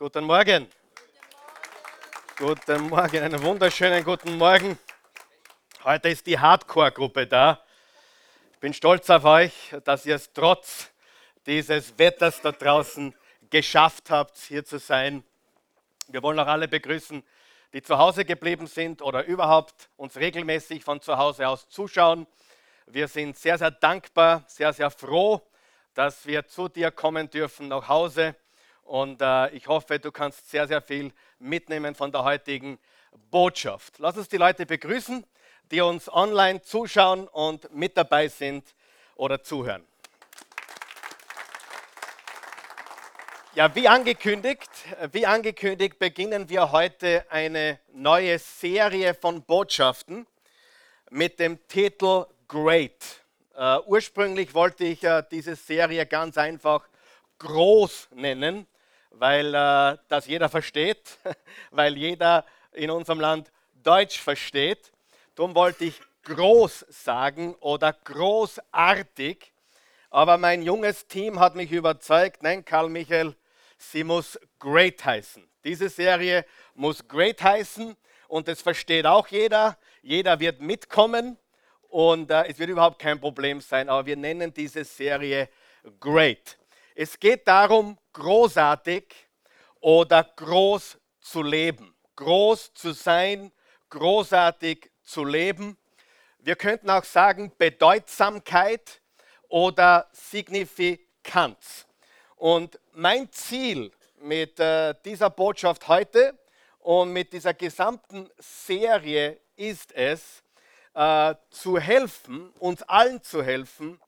Guten Morgen. Guten Morgen, einen wunderschönen guten Morgen. Heute ist die Hardcore-Gruppe da. Ich bin stolz auf euch, dass ihr es trotz dieses Wetters da draußen geschafft habt, hier zu sein. Wir wollen auch alle begrüßen, die zu Hause geblieben sind oder überhaupt uns regelmäßig von zu Hause aus zuschauen. Wir sind sehr, sehr dankbar, sehr, sehr froh, dass wir zu dir kommen dürfen nach Hause und äh, ich hoffe, du kannst sehr, sehr viel mitnehmen von der heutigen Botschaft. Lass uns die Leute begrüßen, die uns online zuschauen und mit dabei sind oder zuhören. Ja, wie angekündigt, wie angekündigt beginnen wir heute eine neue Serie von Botschaften mit dem Titel Great. Uh, ursprünglich wollte ich uh, diese Serie ganz einfach groß nennen, weil äh, das jeder versteht, weil jeder in unserem Land Deutsch versteht. Darum wollte ich groß sagen oder großartig. Aber mein junges Team hat mich überzeugt, nein, Karl Michael, sie muss great heißen. Diese Serie muss great heißen und das versteht auch jeder. Jeder wird mitkommen und äh, es wird überhaupt kein Problem sein, aber wir nennen diese Serie great. Es geht darum, großartig oder groß zu leben. Groß zu sein, großartig zu leben. Wir könnten auch sagen Bedeutsamkeit oder Signifikanz. Und mein Ziel mit äh, dieser Botschaft heute und mit dieser gesamten Serie ist es, äh, zu helfen, uns allen zu helfen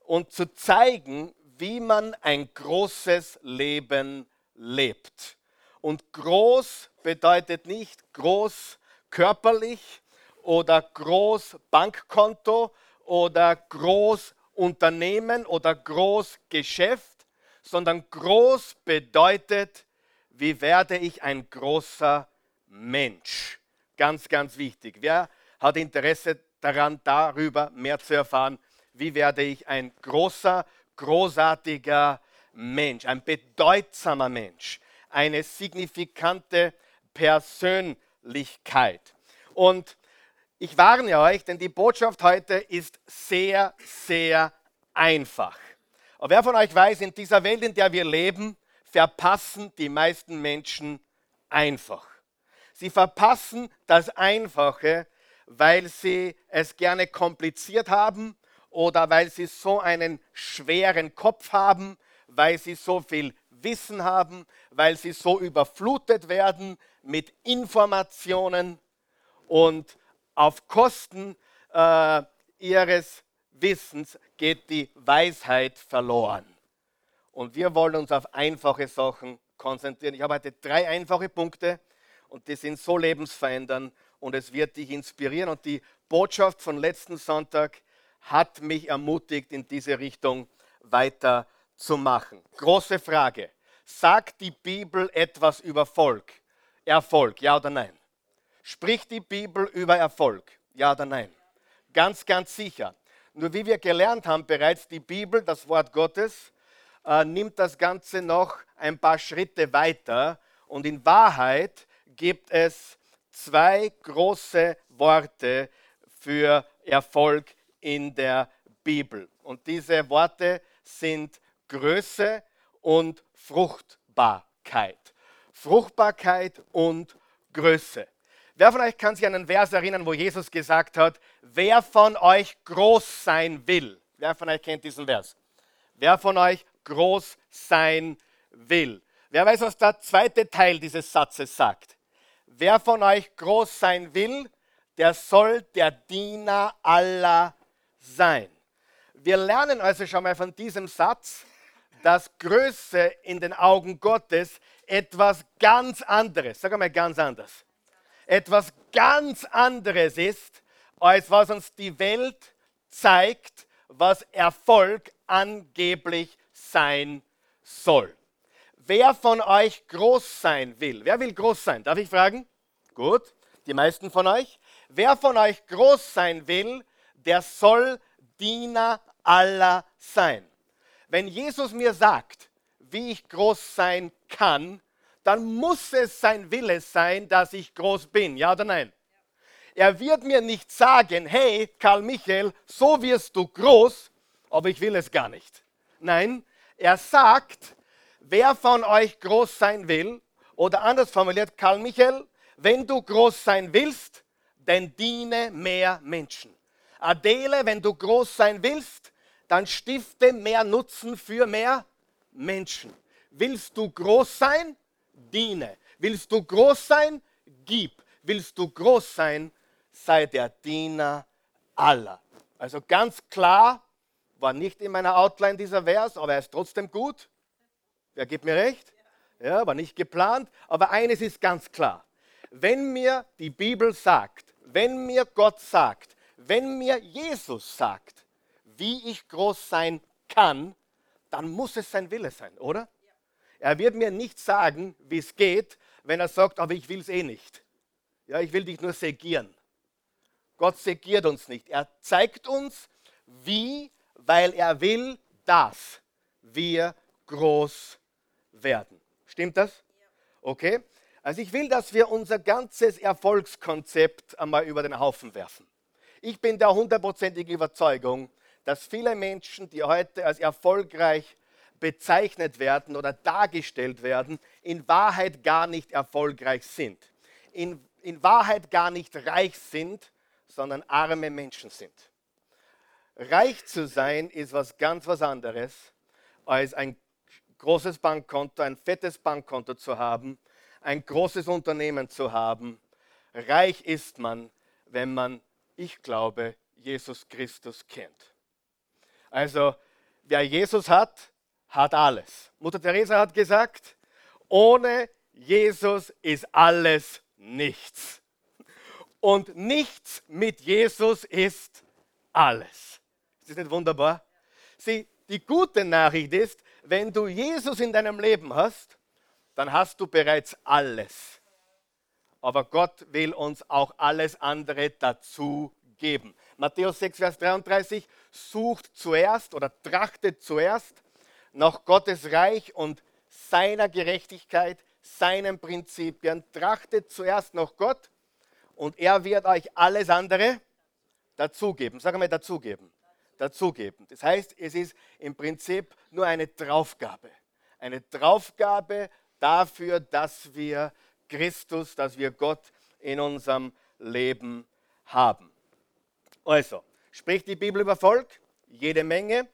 und zu zeigen, wie man ein großes Leben lebt. Und groß bedeutet nicht groß körperlich oder groß Bankkonto oder groß Unternehmen oder groß Geschäft, sondern groß bedeutet, wie werde ich ein großer Mensch. Ganz, ganz wichtig. Wer hat Interesse daran, darüber mehr zu erfahren? Wie werde ich ein großer großartiger Mensch, ein bedeutsamer Mensch, eine signifikante Persönlichkeit. Und ich warne euch, denn die Botschaft heute ist sehr, sehr einfach. Aber wer von euch weiß, in dieser Welt, in der wir leben, verpassen die meisten Menschen einfach. Sie verpassen das Einfache, weil sie es gerne kompliziert haben oder weil sie so einen schweren Kopf haben, weil sie so viel Wissen haben, weil sie so überflutet werden mit Informationen und auf Kosten äh, ihres Wissens geht die Weisheit verloren. Und wir wollen uns auf einfache Sachen konzentrieren. Ich habe heute drei einfache Punkte und die sind so lebensverändernd und es wird dich inspirieren. Und die Botschaft von letzten Sonntag hat mich ermutigt, in diese Richtung weiterzumachen. Große Frage. Sagt die Bibel etwas über Volk? Erfolg, ja oder nein? Spricht die Bibel über Erfolg? Ja oder nein? Ganz, ganz sicher. Nur wie wir gelernt haben bereits, die Bibel, das Wort Gottes, äh, nimmt das Ganze noch ein paar Schritte weiter. Und in Wahrheit gibt es zwei große Worte für Erfolg in der Bibel. Und diese Worte sind Größe und Fruchtbarkeit. Fruchtbarkeit und Größe. Wer von euch kann sich an einen Vers erinnern, wo Jesus gesagt hat, wer von euch groß sein will? Wer von euch kennt diesen Vers? Wer von euch groß sein will? Wer weiß, was der zweite Teil dieses Satzes sagt? Wer von euch groß sein will, der soll der Diener aller sein. Wir lernen also schon mal von diesem Satz, dass Größe in den Augen Gottes etwas ganz anderes, sag mal ganz anders, etwas ganz anderes ist, als was uns die Welt zeigt, was Erfolg angeblich sein soll. Wer von euch groß sein will? Wer will groß sein? Darf ich fragen? Gut, die meisten von euch. Wer von euch groß sein will, der soll Diener aller sein. Wenn Jesus mir sagt, wie ich groß sein kann, dann muss es sein Wille sein, dass ich groß bin. Ja oder nein? Er wird mir nicht sagen, hey, Karl Michael, so wirst du groß, aber ich will es gar nicht. Nein, er sagt, wer von euch groß sein will, oder anders formuliert, Karl Michael, wenn du groß sein willst, dann diene mehr Menschen. Adele, wenn du groß sein willst, dann stifte mehr Nutzen für mehr Menschen. Willst du groß sein? Diene. Willst du groß sein? Gib. Willst du groß sein? Sei der Diener aller. Also ganz klar, war nicht in meiner Outline dieser Vers, aber er ist trotzdem gut. Wer gibt mir recht? Ja, war nicht geplant. Aber eines ist ganz klar. Wenn mir die Bibel sagt, wenn mir Gott sagt, wenn mir Jesus sagt, wie ich groß sein kann, dann muss es sein Wille sein, oder? Er wird mir nicht sagen, wie es geht, wenn er sagt, aber ich will es eh nicht. Ja, ich will dich nur segieren. Gott segiert uns nicht. Er zeigt uns, wie, weil er will, dass wir groß werden. Stimmt das? Okay? Also ich will, dass wir unser ganzes Erfolgskonzept einmal über den Haufen werfen. Ich bin der hundertprozentigen Überzeugung, dass viele Menschen, die heute als erfolgreich bezeichnet werden oder dargestellt werden, in Wahrheit gar nicht erfolgreich sind. In, in Wahrheit gar nicht reich sind, sondern arme Menschen sind. Reich zu sein ist was ganz was anderes, als ein großes Bankkonto, ein fettes Bankkonto zu haben, ein großes Unternehmen zu haben. Reich ist man, wenn man ich glaube, Jesus Christus kennt. Also, wer Jesus hat, hat alles. Mutter Teresa hat gesagt, ohne Jesus ist alles nichts. Und nichts mit Jesus ist alles. Ist das nicht wunderbar? Sieh, die gute Nachricht ist, wenn du Jesus in deinem Leben hast, dann hast du bereits alles aber Gott will uns auch alles andere dazu geben. Matthäus 6, Vers 33, sucht zuerst oder trachtet zuerst nach Gottes Reich und seiner Gerechtigkeit, seinen Prinzipien, trachtet zuerst nach Gott und er wird euch alles andere dazugeben. Sagen wir dazugeben. Dazugeben. Das heißt, es ist im Prinzip nur eine Draufgabe. Eine Draufgabe dafür, dass wir Christus, dass wir Gott in unserem Leben haben. Also, spricht die Bibel über Volk? Jede Menge.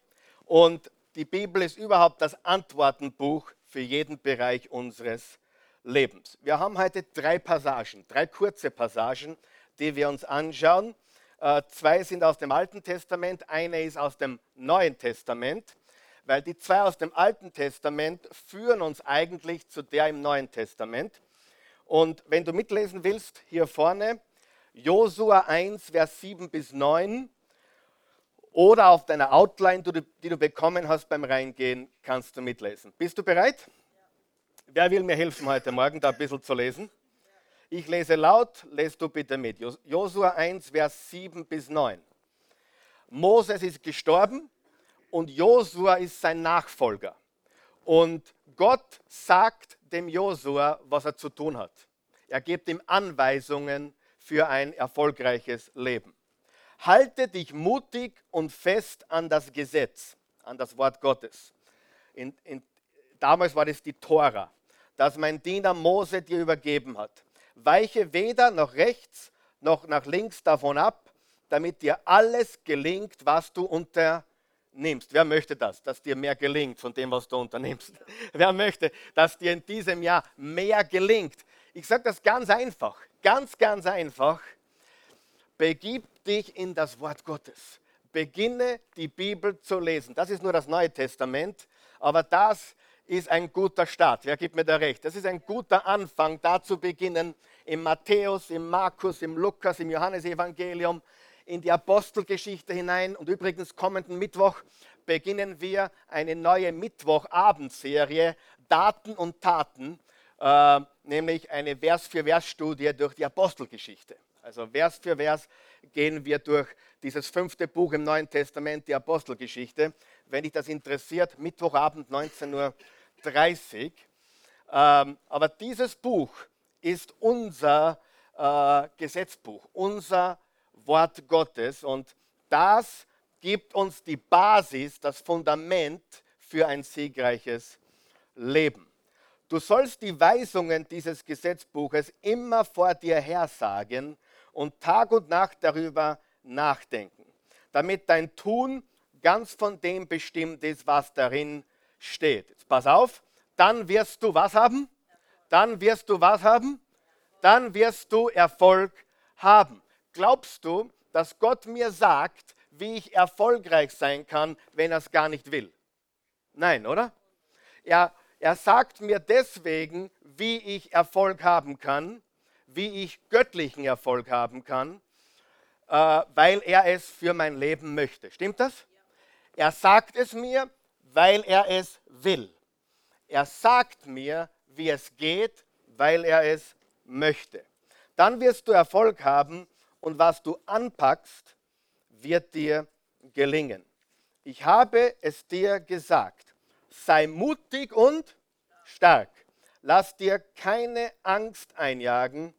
Und die Bibel ist überhaupt das Antwortenbuch für jeden Bereich unseres Lebens. Wir haben heute drei Passagen, drei kurze Passagen, die wir uns anschauen. Äh, zwei sind aus dem Alten Testament, eine ist aus dem Neuen Testament, weil die zwei aus dem Alten Testament führen uns eigentlich zu der im Neuen Testament. Und wenn du mitlesen willst, hier vorne, Josua 1, Vers 7 bis 9 oder auf deiner Outline, die du bekommen hast beim Reingehen, kannst du mitlesen. Bist du bereit? Wer will mir helfen heute Morgen, da ein bisschen zu lesen? Ich lese laut, lest du bitte mit. Josua 1, Vers 7 bis 9. Moses ist gestorben und Josua ist sein Nachfolger. Und Gott sagt dem Josua, was er zu tun hat. Er gibt ihm Anweisungen für ein erfolgreiches Leben. Halte dich mutig und fest an das Gesetz, an das Wort Gottes. In, in, damals war das die Tora, das mein Diener Mose dir übergeben hat. Weiche weder nach rechts noch nach links davon ab, damit dir alles gelingt, was du unter nimmst. Wer möchte das, dass dir mehr gelingt von dem, was du unternimmst? Wer möchte, dass dir in diesem Jahr mehr gelingt? Ich sage das ganz einfach, ganz, ganz einfach. Begib dich in das Wort Gottes. Beginne die Bibel zu lesen. Das ist nur das Neue Testament, aber das ist ein guter Start. Wer gibt mir da recht? Das ist ein guter Anfang, da zu beginnen. Im Matthäus, im Markus, im Lukas, im Johannesevangelium, in die Apostelgeschichte hinein. Und übrigens, kommenden Mittwoch beginnen wir eine neue Mittwochabendserie, Daten und Taten, äh, nämlich eine Vers-für-Vers-Studie durch die Apostelgeschichte. Also Vers für Vers gehen wir durch dieses fünfte Buch im Neuen Testament, die Apostelgeschichte. Wenn dich das interessiert, Mittwochabend 19.30 Uhr. Ähm, aber dieses Buch ist unser äh, Gesetzbuch, unser Wort Gottes und das gibt uns die Basis, das Fundament für ein siegreiches Leben. Du sollst die Weisungen dieses Gesetzbuches immer vor dir hersagen und Tag und Nacht darüber nachdenken, damit dein Tun ganz von dem bestimmt ist, was darin steht. Jetzt pass auf, dann wirst du was haben? Dann wirst du was haben? Dann wirst du Erfolg haben. Glaubst du, dass Gott mir sagt, wie ich erfolgreich sein kann, wenn er es gar nicht will? Nein, oder? Er, er sagt mir deswegen, wie ich Erfolg haben kann, wie ich göttlichen Erfolg haben kann, äh, weil er es für mein Leben möchte. Stimmt das? Er sagt es mir, weil er es will. Er sagt mir, wie es geht, weil er es möchte. Dann wirst du Erfolg haben und was du anpackst, wird dir gelingen. Ich habe es dir gesagt, sei mutig und stark. Lass dir keine Angst einjagen,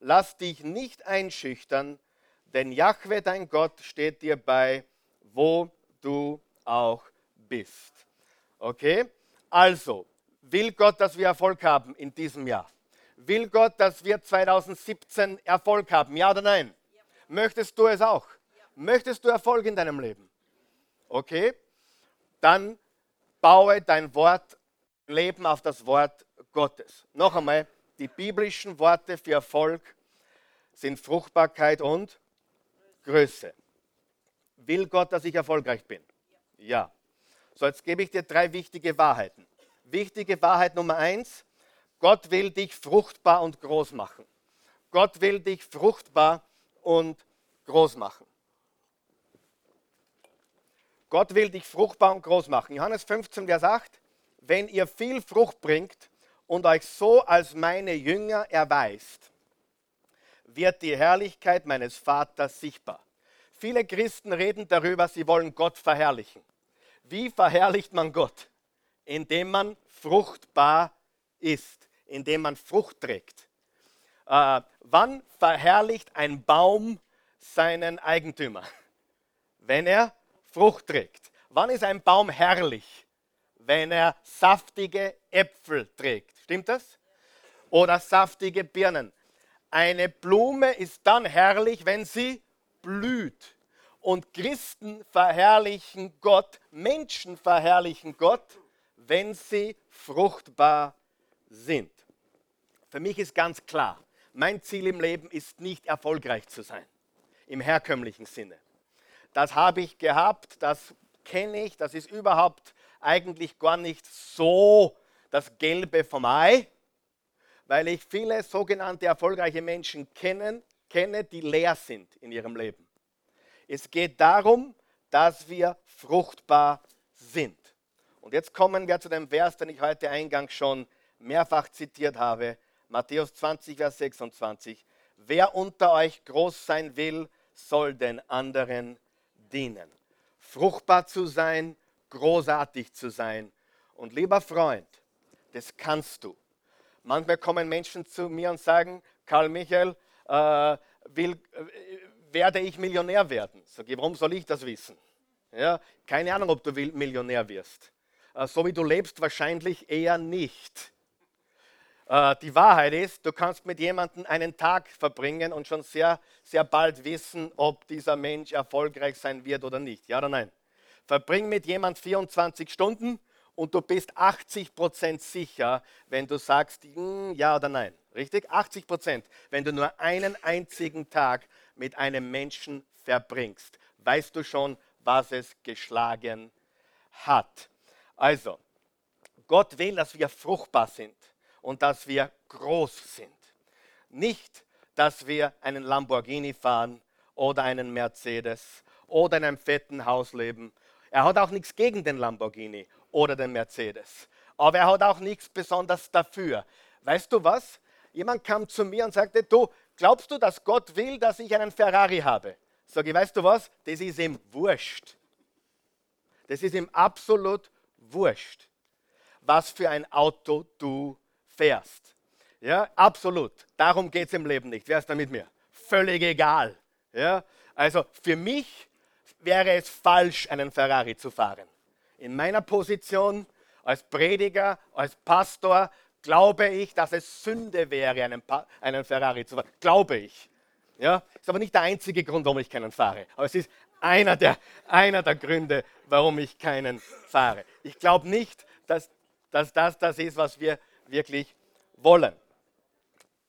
lass dich nicht einschüchtern, denn Jahwe, dein Gott, steht dir bei, wo du auch bist. Okay? Also, will Gott, dass wir Erfolg haben in diesem Jahr? Will Gott, dass wir 2017 Erfolg haben? Ja oder nein? Möchtest du es auch? Ja. Möchtest du Erfolg in deinem Leben? Okay? Dann baue dein Wort, Leben auf das Wort Gottes. Noch einmal, die biblischen Worte für Erfolg sind Fruchtbarkeit und Größe. Will Gott, dass ich erfolgreich bin? Ja. So, jetzt gebe ich dir drei wichtige Wahrheiten. Wichtige Wahrheit Nummer eins, Gott will dich fruchtbar und groß machen. Gott will dich fruchtbar und groß machen. Gott will dich fruchtbar und groß machen. Johannes 15, Vers 8, wenn ihr viel Frucht bringt und euch so als meine Jünger erweist, wird die Herrlichkeit meines Vaters sichtbar. Viele Christen reden darüber, sie wollen Gott verherrlichen. Wie verherrlicht man Gott? Indem man fruchtbar ist, indem man Frucht trägt. Äh, wann verherrlicht ein Baum seinen Eigentümer? Wenn er Frucht trägt. Wann ist ein Baum herrlich? Wenn er saftige Äpfel trägt. Stimmt das? Oder saftige Birnen. Eine Blume ist dann herrlich, wenn sie blüht. Und Christen verherrlichen Gott, Menschen verherrlichen Gott, wenn sie fruchtbar sind. Für mich ist ganz klar, mein Ziel im Leben ist nicht erfolgreich zu sein, im herkömmlichen Sinne. Das habe ich gehabt, das kenne ich, das ist überhaupt eigentlich gar nicht so das Gelbe vom Ei, weil ich viele sogenannte erfolgreiche Menschen kennen, kenne, die leer sind in ihrem Leben. Es geht darum, dass wir fruchtbar sind. Und jetzt kommen wir zu dem Vers, den ich heute eingangs schon mehrfach zitiert habe. Matthäus 20, Vers 26. Wer unter euch groß sein will, soll den anderen dienen. Fruchtbar zu sein, großartig zu sein. Und lieber Freund, das kannst du. Manchmal kommen Menschen zu mir und sagen, Karl Michael, äh, will, äh, werde ich Millionär werden? Sag ich, warum soll ich das wissen? Ja, keine Ahnung, ob du Millionär wirst. Äh, so wie du lebst, wahrscheinlich eher nicht. Äh, die Wahrheit ist, du kannst mit jemandem einen Tag verbringen und schon sehr, sehr bald wissen, ob dieser Mensch erfolgreich sein wird oder nicht. Ja oder nein? Verbring mit jemand 24 Stunden und du bist 80 Prozent sicher, wenn du sagst hm, ja oder nein. Richtig? 80 Prozent. Wenn du nur einen einzigen Tag mit einem Menschen verbringst, weißt du schon, was es geschlagen hat. Also, Gott will, dass wir fruchtbar sind und dass wir groß sind. Nicht, dass wir einen Lamborghini fahren oder einen Mercedes oder in einem fetten Haus leben. Er hat auch nichts gegen den Lamborghini oder den Mercedes. Aber er hat auch nichts besonders dafür. Weißt du was? Jemand kam zu mir und sagte, du, glaubst du, dass Gott will, dass ich einen Ferrari habe? Sag ich, weißt du was? Das ist ihm wurscht. Das ist ihm absolut wurscht, was für ein Auto du fährst. Ja, absolut. Darum geht es im Leben nicht. Wer ist da mit mir? Völlig egal. Ja, also für mich wäre es falsch, einen Ferrari zu fahren. In meiner Position als Prediger, als Pastor, glaube ich, dass es Sünde wäre, einen, pa einen Ferrari zu fahren. Glaube ich. Ja, ist aber nicht der einzige Grund, warum ich keinen fahre. Aber es ist einer der, einer der Gründe, warum ich keinen fahre. Ich glaube nicht, dass, dass das das ist, was wir wirklich wollen.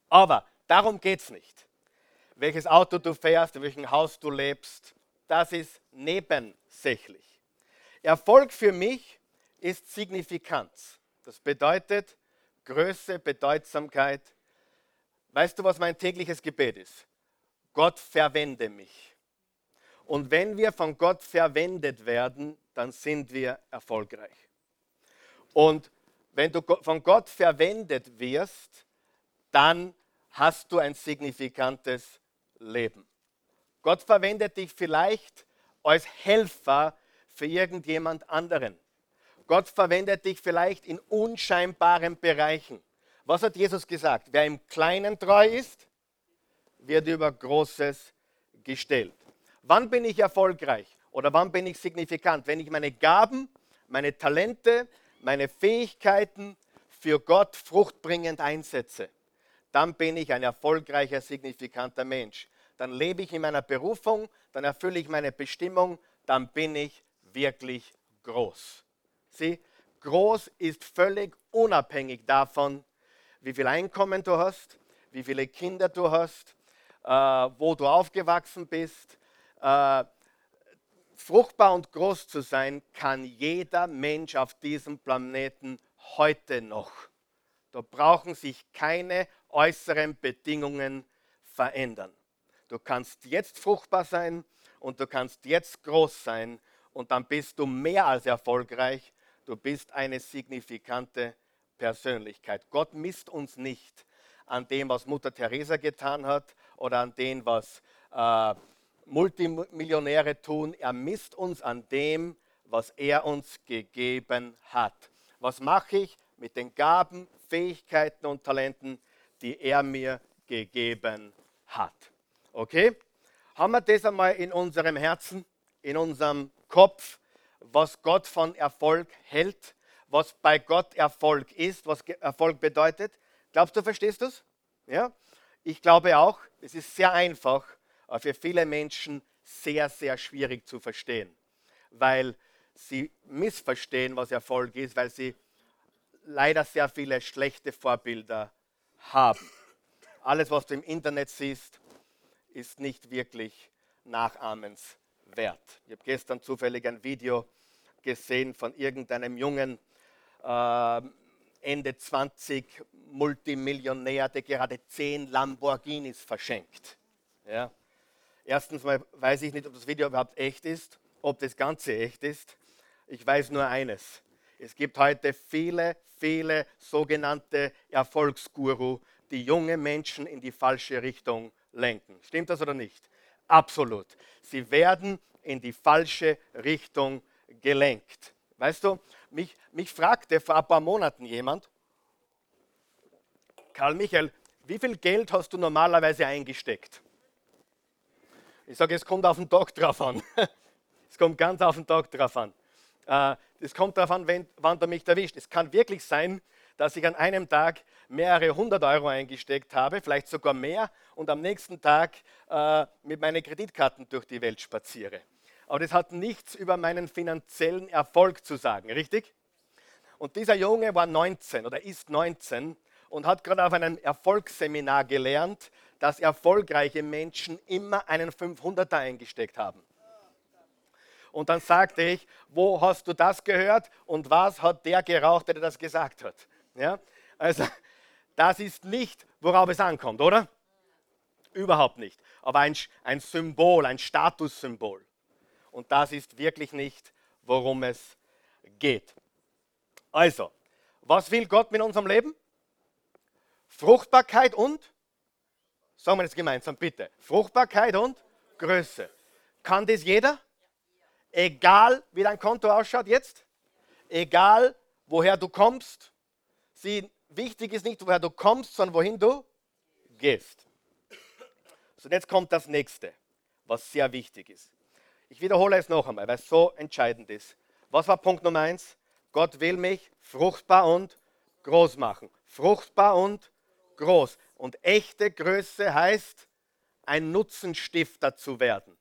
Aber darum geht es nicht. Welches Auto du fährst, in welchem Haus du lebst, das ist nebensächlich. Erfolg für mich ist Signifikanz. Das bedeutet Größe, Bedeutsamkeit. Weißt du, was mein tägliches Gebet ist? Gott verwende mich. Und wenn wir von Gott verwendet werden, dann sind wir erfolgreich. Und wenn du von Gott verwendet wirst, dann hast du ein signifikantes Leben. Gott verwendet dich vielleicht als Helfer für irgendjemand anderen. Gott verwendet dich vielleicht in unscheinbaren Bereichen. Was hat Jesus gesagt? Wer im Kleinen treu ist, wird über Großes gestellt. Wann bin ich erfolgreich oder wann bin ich signifikant? Wenn ich meine Gaben, meine Talente, meine Fähigkeiten für Gott fruchtbringend einsetze, dann bin ich ein erfolgreicher, signifikanter Mensch. Dann lebe ich in meiner Berufung, dann erfülle ich meine Bestimmung, dann bin ich wirklich groß. Sieh, groß ist völlig unabhängig davon, wie viel Einkommen du hast, wie viele Kinder du hast, äh, wo du aufgewachsen bist. Äh, fruchtbar und groß zu sein kann jeder Mensch auf diesem Planeten heute noch. Da brauchen sich keine äußeren Bedingungen verändern. Du kannst jetzt fruchtbar sein und du kannst jetzt groß sein und dann bist du mehr als erfolgreich. Du bist eine signifikante Persönlichkeit. Gott misst uns nicht an dem, was Mutter Teresa getan hat oder an dem, was äh, Multimillionäre tun. Er misst uns an dem, was er uns gegeben hat. Was mache ich mit den Gaben, Fähigkeiten und Talenten, die er mir gegeben hat? Okay? Haben wir das einmal in unserem Herzen, in unserem Kopf, was Gott von Erfolg hält, was bei Gott Erfolg ist, was Erfolg bedeutet? Glaubst du, verstehst du es? Ja? Ich glaube auch, es ist sehr einfach, für viele Menschen sehr, sehr schwierig zu verstehen, weil sie missverstehen, was Erfolg ist, weil sie leider sehr viele schlechte Vorbilder haben. Alles, was du im Internet siehst, ist nicht wirklich nachahmenswert. Ich habe gestern zufällig ein Video gesehen von irgendeinem jungen äh, Ende 20 Multimillionär, der gerade 10 Lamborghinis verschenkt. Ja. Erstens mal weiß ich nicht, ob das Video überhaupt echt ist, ob das Ganze echt ist. Ich weiß nur eines. Es gibt heute viele, viele sogenannte Erfolgsguru, die junge Menschen in die falsche Richtung lenken. Stimmt das oder nicht? Absolut. Sie werden in die falsche Richtung gelenkt. Weißt du, mich, mich fragte vor ein paar Monaten jemand, Karl Michael, wie viel Geld hast du normalerweise eingesteckt? Ich sage, es kommt auf den Tag drauf an. Es kommt ganz auf den Tag drauf an. Äh, es kommt darauf an, wann du mich erwischt. Es kann wirklich sein, dass ich an einem Tag mehrere hundert Euro eingesteckt habe, vielleicht sogar mehr, und am nächsten Tag äh, mit meinen Kreditkarten durch die Welt spaziere. Aber das hat nichts über meinen finanziellen Erfolg zu sagen, richtig? Und dieser Junge war 19 oder ist 19 und hat gerade auf einem Erfolgsseminar gelernt, dass erfolgreiche Menschen immer einen 500er eingesteckt haben. Und dann sagte ich, wo hast du das gehört und was hat der geraucht, der das gesagt hat? Ja? Also, das ist nicht, worauf es ankommt, oder? Überhaupt nicht. Aber ein, ein Symbol, ein Statussymbol. Und das ist wirklich nicht, worum es geht. Also, was will Gott mit unserem Leben? Fruchtbarkeit und, sagen wir jetzt gemeinsam bitte, Fruchtbarkeit und Größe. Kann das jeder? Egal, wie dein Konto ausschaut jetzt, egal, woher du kommst, sieh, wichtig ist nicht, woher du kommst, sondern wohin du gehst. So, jetzt kommt das nächste, was sehr wichtig ist. Ich wiederhole es noch einmal, weil es so entscheidend ist. Was war Punkt Nummer eins? Gott will mich fruchtbar und groß machen. Fruchtbar und groß. Und echte Größe heißt, ein Nutzenstifter zu werden.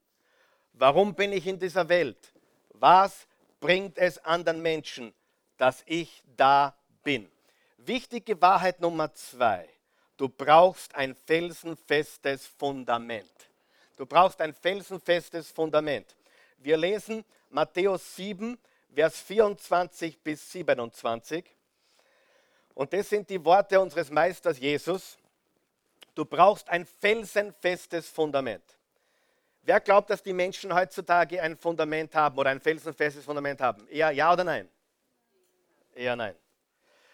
Warum bin ich in dieser Welt? Was bringt es anderen Menschen, dass ich da bin? Wichtige Wahrheit Nummer zwei. Du brauchst ein felsenfestes Fundament. Du brauchst ein felsenfestes Fundament. Wir lesen Matthäus 7, Vers 24 bis 27. Und das sind die Worte unseres Meisters Jesus. Du brauchst ein felsenfestes Fundament. Wer glaubt, dass die Menschen heutzutage ein Fundament haben oder ein felsenfestes Fundament haben? Eher ja oder nein? Eher nein.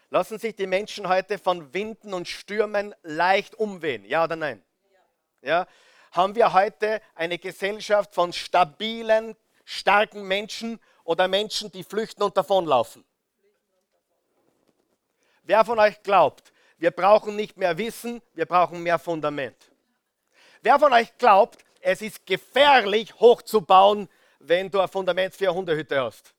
Lassen sich die Menschen heute von Winden und Stürmen leicht umwehen? Ja oder nein? Ja. Haben wir heute eine Gesellschaft von stabilen, starken Menschen oder Menschen, die flüchten und davonlaufen? Wer von euch glaubt, wir brauchen nicht mehr Wissen, wir brauchen mehr Fundament? Wer von euch glaubt, es ist gefährlich hochzubauen, wenn du ein Fundament für eine Hundehütte hast?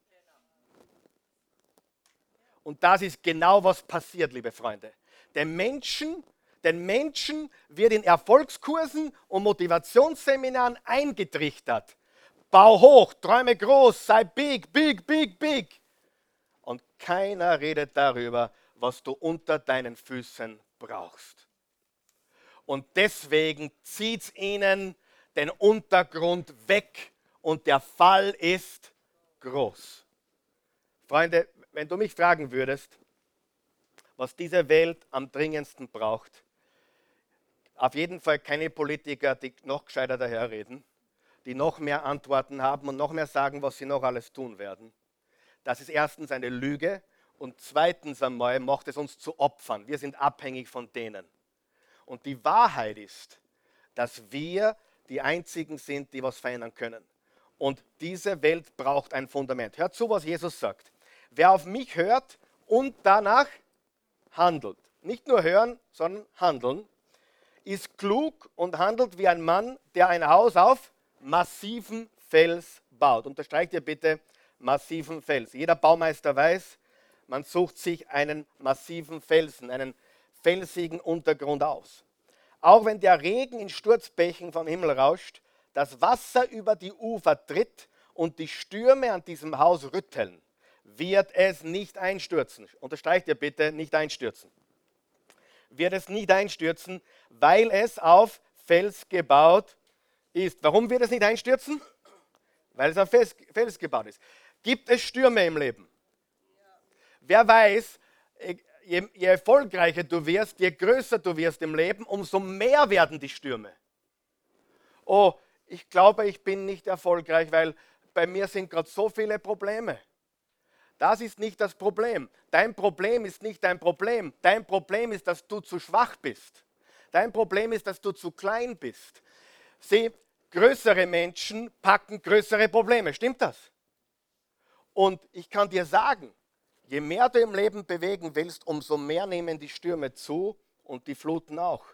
Und das ist genau was passiert, liebe Freunde. Den Menschen, den Menschen wird in Erfolgskursen und Motivationsseminaren eingetrichtert. Bau hoch, träume groß, sei big, big, big, big. Keiner redet darüber, was du unter deinen Füßen brauchst. Und deswegen zieht es ihnen den Untergrund weg und der Fall ist groß. Freunde, wenn du mich fragen würdest, was diese Welt am dringendsten braucht, auf jeden Fall keine Politiker, die noch gescheiter daherreden, die noch mehr Antworten haben und noch mehr sagen, was sie noch alles tun werden. Das ist erstens eine Lüge und zweitens einmal macht es uns zu Opfern. Wir sind abhängig von denen. Und die Wahrheit ist, dass wir die Einzigen sind, die was verändern können. Und diese Welt braucht ein Fundament. Hört zu, was Jesus sagt. Wer auf mich hört und danach handelt, nicht nur hören, sondern handeln, ist klug und handelt wie ein Mann, der ein Haus auf massiven Fels baut. Unterstreicht ihr bitte massiven Fels. Jeder Baumeister weiß, man sucht sich einen massiven Felsen, einen felsigen Untergrund aus. Auch wenn der Regen in Sturzbächen vom Himmel rauscht, das Wasser über die Ufer tritt und die Stürme an diesem Haus rütteln, wird es nicht einstürzen. Unterstreicht ihr bitte, nicht einstürzen. Wird es nicht einstürzen, weil es auf Fels gebaut ist. Warum wird es nicht einstürzen? Weil es auf Fels gebaut ist. Gibt es Stürme im Leben? Wer weiß, je, je erfolgreicher du wirst, je größer du wirst im Leben, umso mehr werden die Stürme. Oh, ich glaube, ich bin nicht erfolgreich, weil bei mir sind gerade so viele Probleme. Das ist nicht das Problem. Dein Problem ist nicht dein Problem. Dein Problem ist, dass du zu schwach bist. Dein Problem ist, dass du zu klein bist. Sieh, größere Menschen packen größere Probleme. Stimmt das? Und ich kann dir sagen, Je mehr du im Leben bewegen willst, umso mehr nehmen die Stürme zu und die Fluten auch.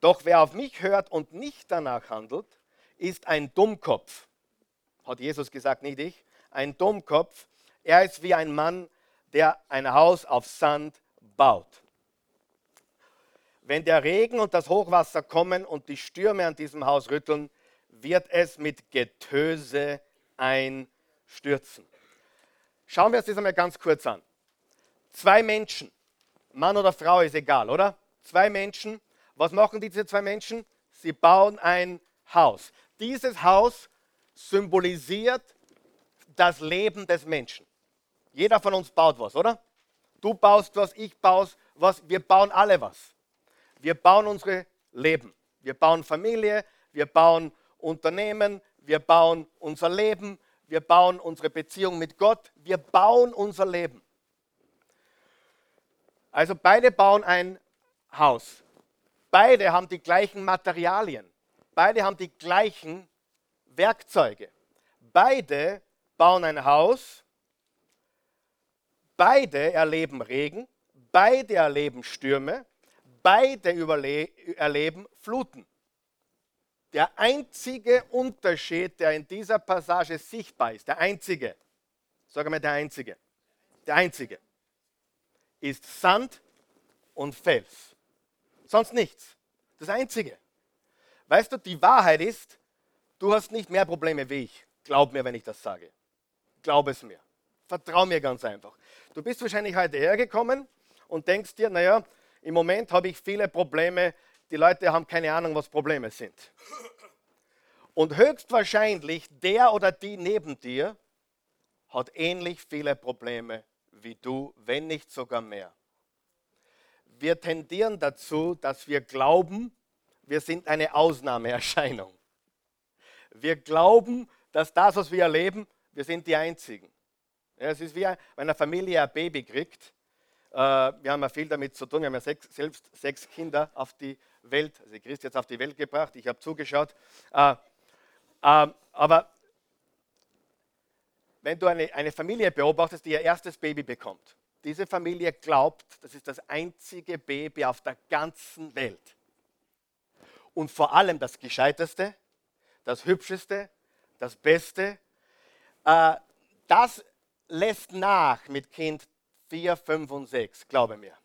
Doch wer auf mich hört und nicht danach handelt, ist ein Dummkopf. Hat Jesus gesagt, nicht ich. Ein Dummkopf. Er ist wie ein Mann, der ein Haus auf Sand baut. Wenn der Regen und das Hochwasser kommen und die Stürme an diesem Haus rütteln, wird es mit Getöse einstürzen. Schauen wir uns das einmal ganz kurz an. Zwei Menschen, Mann oder Frau ist egal, oder? Zwei Menschen, was machen diese zwei Menschen? Sie bauen ein Haus. Dieses Haus symbolisiert das Leben des Menschen. Jeder von uns baut was, oder? Du baust was, ich baust was, wir bauen alle was. Wir bauen unsere Leben. Wir bauen Familie, wir bauen Unternehmen, wir bauen unser Leben, wir bauen unsere Beziehung mit Gott, wir bauen unser Leben. Also beide bauen ein Haus. Beide haben die gleichen Materialien. Beide haben die gleichen Werkzeuge. Beide bauen ein Haus. Beide erleben Regen. Beide erleben Stürme, beide erleben Fluten. Der einzige Unterschied, der in dieser Passage sichtbar ist, der einzige, sage mal der einzige, der einzige, ist Sand und Fels. Sonst nichts. Das einzige. Weißt du, die Wahrheit ist, du hast nicht mehr Probleme wie ich. Glaub mir, wenn ich das sage. Glaub es mir. Vertrau mir ganz einfach. Du bist wahrscheinlich heute hergekommen und denkst dir, naja, im Moment habe ich viele Probleme, die Leute haben keine Ahnung, was Probleme sind. Und höchstwahrscheinlich der oder die neben dir hat ähnlich viele Probleme wie du, wenn nicht sogar mehr. Wir tendieren dazu, dass wir glauben, wir sind eine Ausnahmeerscheinung. Wir glauben, dass das, was wir erleben, wir sind die Einzigen. Ja, es ist wie wenn eine Familie ein Baby kriegt. Äh, wir haben ja viel damit zu tun. Wir haben ja sechs, selbst sechs Kinder auf die Welt, also Christ jetzt auf die Welt gebracht. Ich habe zugeschaut. Äh, äh, aber wenn du eine, eine Familie beobachtest, die ihr erstes Baby bekommt, diese Familie glaubt, das ist das einzige Baby auf der ganzen Welt. Und vor allem das Gescheiteste, das Hübscheste, das Beste. Äh, das lässt nach mit Kind 4, 5 und 6, glaube mir.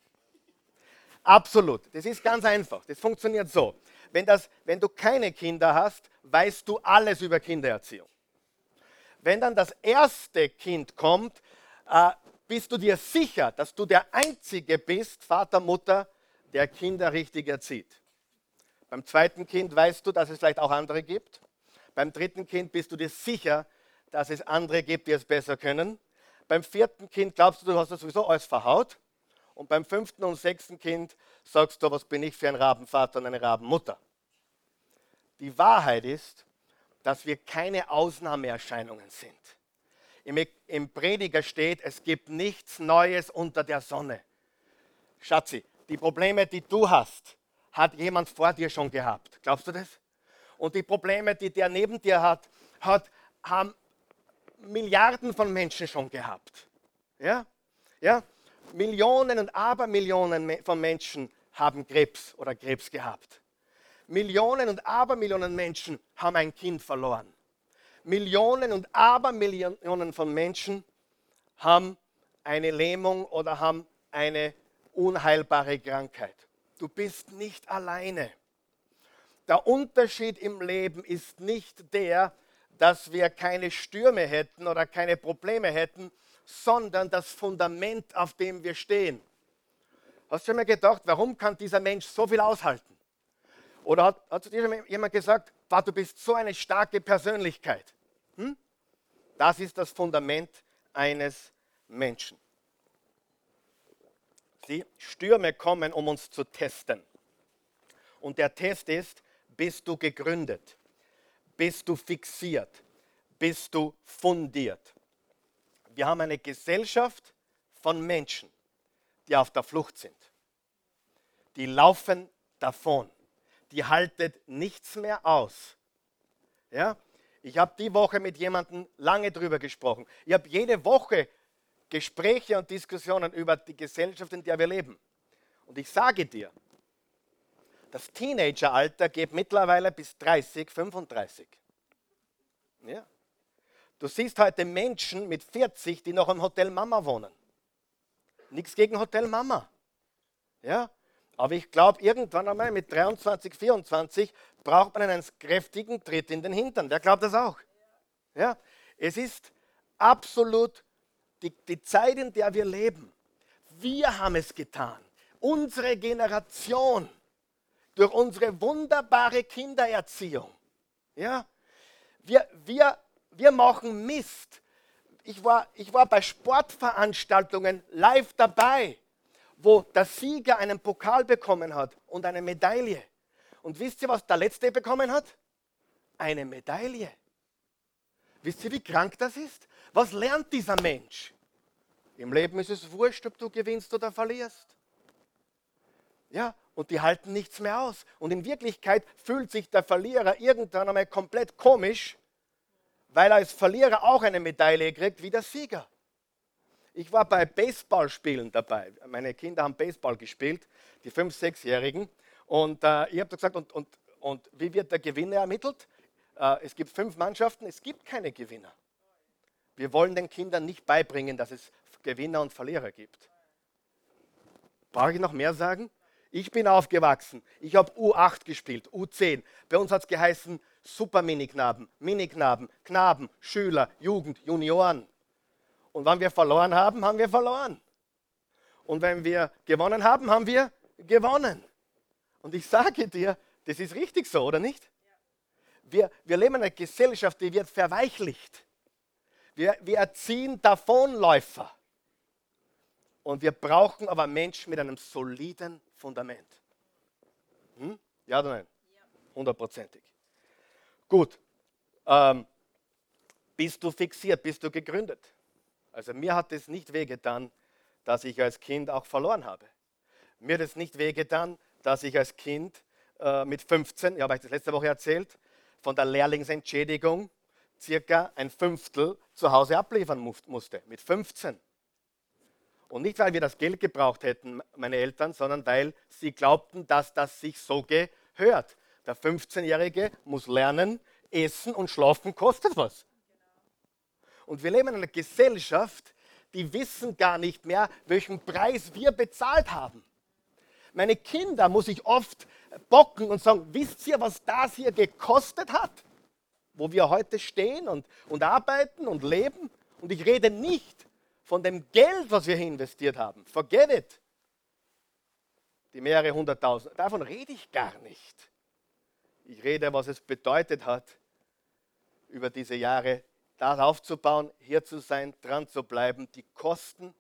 Absolut. Das ist ganz einfach. Das funktioniert so. Wenn, das, wenn du keine Kinder hast, weißt du alles über Kindererziehung. Wenn dann das erste Kind kommt, äh, bist du dir sicher, dass du der Einzige bist, Vater, Mutter, der Kinder richtig erzieht. Beim zweiten Kind weißt du, dass es vielleicht auch andere gibt. Beim dritten Kind bist du dir sicher, dass es andere gibt, die es besser können. Beim vierten Kind glaubst du, du hast das sowieso alles verhaut. Und beim fünften und sechsten Kind sagst du, was bin ich für ein Rabenvater und eine Rabenmutter. Die Wahrheit ist, dass wir keine Ausnahmeerscheinungen sind. Im, Prediger steht, es gibt nichts Neues unter der Sonne. Schatzi, die Probleme, die du hast, hat jemand vor dir schon gehabt. Glaubst du das? Und die Probleme, die der neben dir hat, hat haben Milliarden von Menschen schon gehabt. Ja? Ja? Millionen und Abermillionen von Menschen haben Krebs oder Krebs gehabt. Millionen und Abermillionen Menschen haben ein Kind verloren. Millionen und Abermillionen von Menschen haben eine Lähmung oder haben eine unheilbare Krankheit. Du bist nicht alleine. Der Unterschied im Leben ist nicht der, dass wir keine Stürme hätten oder keine Probleme hätten, sondern das Fundament, auf dem wir stehen. Hast du mir gedacht, warum kann dieser Mensch so viel aushalten? Oder hat, hat zu dir jemand gesagt, du bist so eine starke Persönlichkeit? Hm? Das ist das Fundament eines Menschen. Die Stürme kommen, um uns zu testen. Und der Test ist, bist du gegründet? Bist du fixiert? Bist du fundiert? Wir haben eine Gesellschaft von Menschen, die auf der Flucht sind. Die laufen davon die haltet nichts mehr aus. Ja? Ich habe die Woche mit jemandem lange drüber gesprochen. Ich habe jede Woche Gespräche und Diskussionen über die Gesellschaft, in der wir leben. Und ich sage dir, das Teenageralter geht mittlerweile bis 30, 35. Ja. Du siehst heute Menschen mit 40, die noch im Hotel Mama wohnen. Nichts gegen Hotel Mama. Ja, aber ich glaube, irgendwann einmal mit 23, 24 braucht man einen kräftigen Tritt in den Hintern. Wer glaubt das auch? Ja? Es ist absolut die, die Zeit, in der wir leben. Wir haben es getan. Unsere Generation durch unsere wunderbare Kindererziehung. Ja? Wir, wir, wir machen Mist. Ich war, ich war bei Sportveranstaltungen live dabei wo der Sieger einen Pokal bekommen hat und eine Medaille. Und wisst ihr, was der Letzte bekommen hat? Eine Medaille. Wisst ihr, wie krank das ist? Was lernt dieser Mensch? Im Leben ist es wurscht, ob du gewinnst oder verlierst. Ja, und die halten nichts mehr aus. Und in Wirklichkeit fühlt sich der Verlierer irgendwann einmal komplett komisch, weil er als Verlierer auch eine Medaille kriegt wie der Sieger. Ich war bei Baseballspielen dabei. Meine Kinder haben Baseball gespielt, die 5-, 6-Jährigen. Und äh, ich habe gesagt, und, und, und wie wird der Gewinner ermittelt? Äh, es gibt fünf Mannschaften, es gibt keine Gewinner. Wir wollen den Kindern nicht beibringen, dass es Gewinner und Verlierer gibt. Brauche ich noch mehr sagen? Ich bin aufgewachsen. Ich habe U8 gespielt, U10. Bei uns hat es geheißen Super Miniknaben, Miniknaben, Knaben, Schüler, Jugend, Junioren. Und wenn wir verloren haben, haben wir verloren. Und wenn wir gewonnen haben, haben wir gewonnen. Und ich sage dir, das ist richtig so, oder nicht? Wir, wir leben in einer Gesellschaft, die wird verweichlicht. Wir, wir erziehen Davonläufer. Und wir brauchen aber Menschen mit einem soliden Fundament. Hm? Ja oder nein? Hundertprozentig. Gut. Ähm, bist du fixiert? Bist du gegründet? Also mir hat es nicht wehgetan, dass ich als Kind auch verloren habe. Mir hat es nicht wehgetan, dass ich als Kind äh, mit 15, ja, habe ich das letzte Woche erzählt, von der Lehrlingsentschädigung circa ein Fünftel zu Hause abliefern musste. Mit 15. Und nicht, weil wir das Geld gebraucht hätten, meine Eltern, sondern weil sie glaubten, dass das sich so gehört. Der 15-Jährige muss lernen, essen und schlafen kostet was. Und wir leben in einer Gesellschaft, die wissen gar nicht mehr, welchen Preis wir bezahlt haben. Meine Kinder muss ich oft bocken und sagen, wisst ihr, was das hier gekostet hat? Wo wir heute stehen und, und arbeiten und leben. Und ich rede nicht von dem Geld, was wir hier investiert haben. Forget it. Die mehrere hunderttausend. Davon rede ich gar nicht. Ich rede, was es bedeutet hat, über diese Jahre das aufzubauen, hier zu sein, dran zu bleiben, die Kosten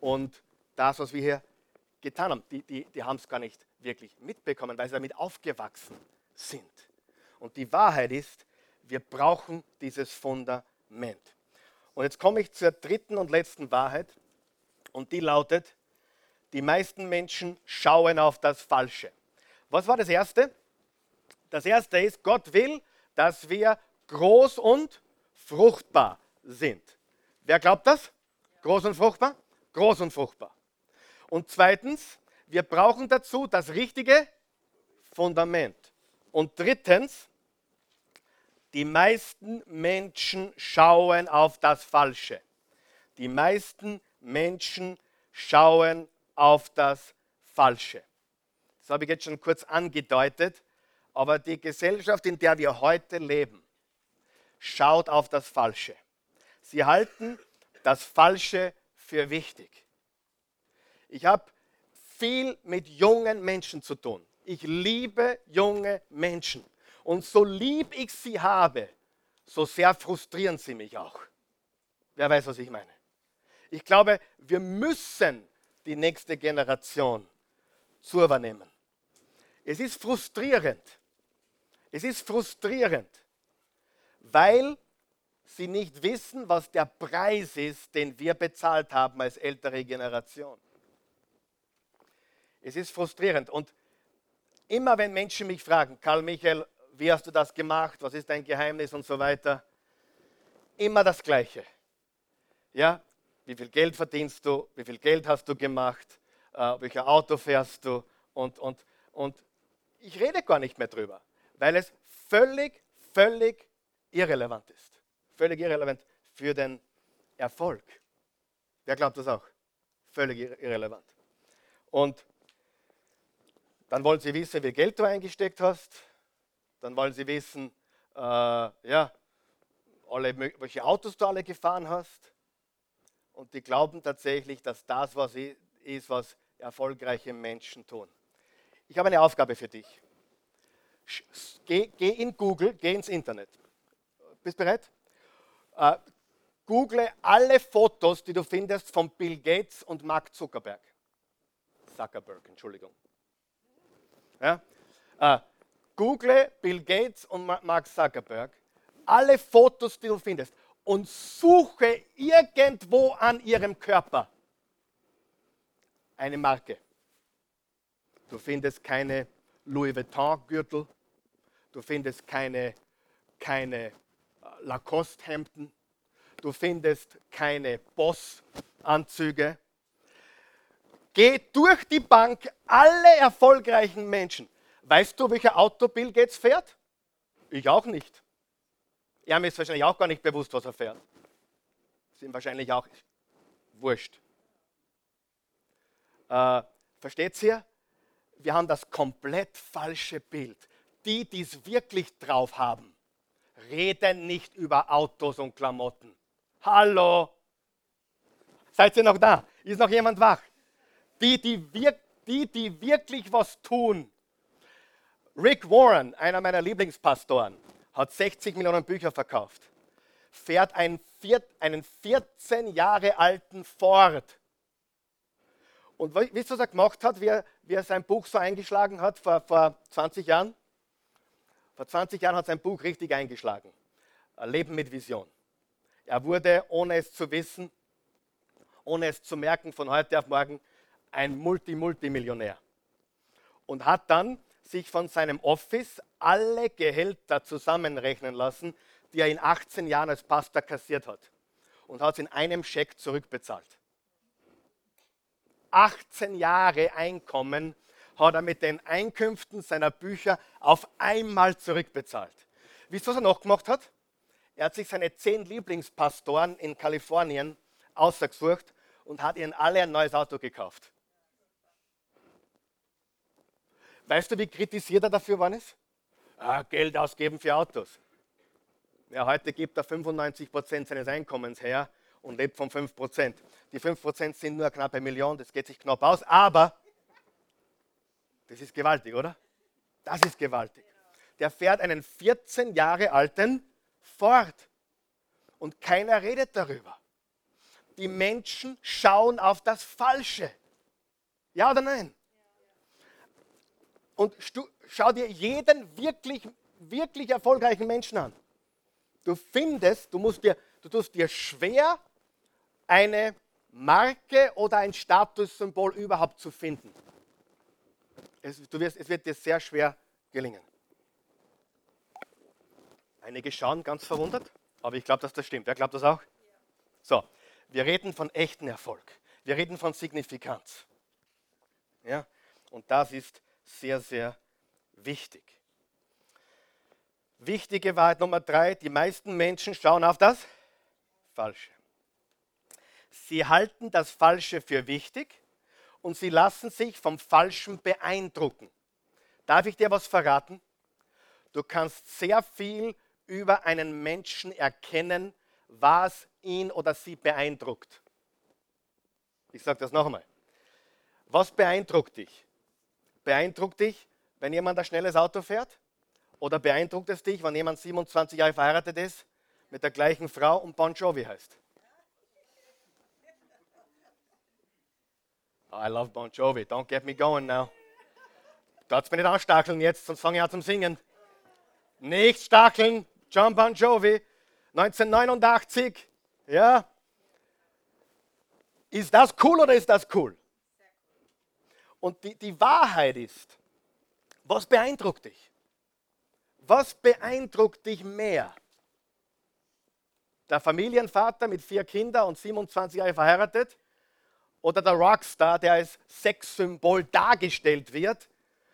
und das, was wir hier getan haben, die, die, die haben es gar nicht wirklich mitbekommen, weil sie damit aufgewachsen sind. Und die Wahrheit ist, wir brauchen dieses Fundament. Und jetzt komme ich zur dritten und letzten Wahrheit und die lautet, die meisten Menschen schauen auf das Falsche. Was war das Erste? Das Erste ist, Gott will, dass wir groß und fruchtbar sind. Wer glaubt das? Groß und fruchtbar? Groß und fruchtbar. Und zweitens, wir brauchen dazu das richtige Fundament. Und drittens, die meisten Menschen schauen auf das Falsche. Die meisten Menschen schauen auf das Falsche. Das habe ich jetzt schon kurz angedeutet, aber die Gesellschaft, in der wir heute leben, schaut auf das Falsche. Sie halten das Falsche für wichtig. Ich habe viel mit jungen Menschen zu tun. Ich liebe junge Menschen. Und so lieb ich sie habe, so sehr frustrieren sie mich auch. Wer weiß, was ich meine? Ich glaube, wir müssen die nächste Generation zu übernehmen. Es ist frustrierend. Es ist frustrierend, weil sie nicht wissen, was der Preis ist, den wir bezahlt haben als ältere Generation. Es ist frustrierend. Und immer wenn Menschen mich fragen, Karl Michael, wie hast du das gemacht, was ist dein Geheimnis? Und so weiter, immer das Gleiche. Ja, wie viel Geld verdienst du, wie viel Geld hast du gemacht, äh, welcher Auto fährst du? Und, und, und ich rede gar nicht mehr drüber, weil es völlig, völlig irrelevant ist. Völlig irrelevant für den Erfolg. Wer glaubt das auch? Völlig irrelevant. Und dann wollen sie wissen, wie viel Geld du eingesteckt hast. Dann wollen sie wissen, äh, ja, alle, welche Autos du alle gefahren hast. Und die glauben tatsächlich, dass das was ist, was erfolgreiche Menschen tun. Ich habe eine Aufgabe für dich. Geh, geh in Google, geh ins Internet. Bist du bereit? Uh, google alle Fotos, die du findest von Bill Gates und Mark Zuckerberg. Zuckerberg, Entschuldigung. Ja? Uh, google Bill Gates und Mark Zuckerberg. Alle Fotos, die du findest. Und suche irgendwo an ihrem Körper eine Marke. Du findest keine Louis Vuitton-Gürtel, Du findest keine, keine äh, Lacoste-Hemden. Du findest keine Boss Anzüge. Geht durch die Bank alle erfolgreichen Menschen. Weißt du, welcher Auto Bill Gates fährt? Ich auch nicht. Er ist wahrscheinlich auch gar nicht bewusst, was er fährt. Sind wahrscheinlich auch wurscht. Äh, versteht ihr? Wir haben das komplett falsche Bild. Die, die es wirklich drauf haben, reden nicht über Autos und Klamotten. Hallo? Seid ihr noch da? Ist noch jemand wach? Die, die, wir, die, die wirklich was tun. Rick Warren, einer meiner Lieblingspastoren, hat 60 Millionen Bücher verkauft, fährt einen, einen 14 Jahre alten Ford. Und wisst ihr, was er gemacht hat, wie er, wie er sein Buch so eingeschlagen hat vor, vor 20 Jahren? Vor 20 Jahren hat sein Buch richtig eingeschlagen. Leben mit Vision. Er wurde, ohne es zu wissen, ohne es zu merken, von heute auf morgen ein Multi-Multimillionär. Und hat dann sich von seinem Office alle Gehälter zusammenrechnen lassen, die er in 18 Jahren als Pastor kassiert hat. Und hat es in einem Scheck zurückbezahlt. 18 Jahre Einkommen hat er mit den Einkünften seiner Bücher auf einmal zurückbezahlt. Wisst ihr, was er noch gemacht hat? Er hat sich seine zehn Lieblingspastoren in Kalifornien ausgesucht und hat ihnen alle ein neues Auto gekauft. Weißt du, wie kritisiert er dafür worden ist? Ah, Geld ausgeben für Autos. Ja, heute gibt er 95 Prozent seines Einkommens her und lebt von 5 Prozent. Die 5 Prozent sind nur eine Million, das geht sich knapp aus, aber das ist gewaltig, oder? Das ist gewaltig. Der fährt einen 14 Jahre alten Ford und keiner redet darüber. Die Menschen schauen auf das Falsche. Ja oder nein? Und schau dir jeden wirklich, wirklich erfolgreichen Menschen an. Du findest, du, musst dir, du tust dir schwer, eine Marke oder ein Statussymbol überhaupt zu finden. Es, du wirst, es wird dir sehr schwer gelingen. Einige schauen ganz verwundert, aber ich glaube, dass das stimmt. Wer glaubt das auch? So, wir reden von echten Erfolg. Wir reden von Signifikanz. Ja? Und das ist sehr, sehr wichtig. Wichtige Wahrheit Nummer drei, die meisten Menschen schauen auf das Falsche. Sie halten das Falsche für wichtig und sie lassen sich vom Falschen beeindrucken. Darf ich dir was verraten? Du kannst sehr viel über einen Menschen erkennen, was ihn oder sie beeindruckt. Ich sage das noch einmal. Was beeindruckt dich? Beeindruckt dich, wenn jemand ein schnelles Auto fährt? Oder beeindruckt es dich, wenn jemand 27 Jahre verheiratet ist mit der gleichen Frau und Bon Jovi heißt? I love Bon Jovi. Don't get me going now. Darfst mir nicht anstacheln jetzt, sonst fange ich an zum Singen. Nicht stacheln, John Bon Jovi, 1989. Ja. Ist das cool oder ist das cool? Und die, die Wahrheit ist, was beeindruckt dich? Was beeindruckt dich mehr? Der Familienvater mit vier Kindern und 27 Jahre verheiratet oder der Rockstar, der als Sexsymbol dargestellt wird.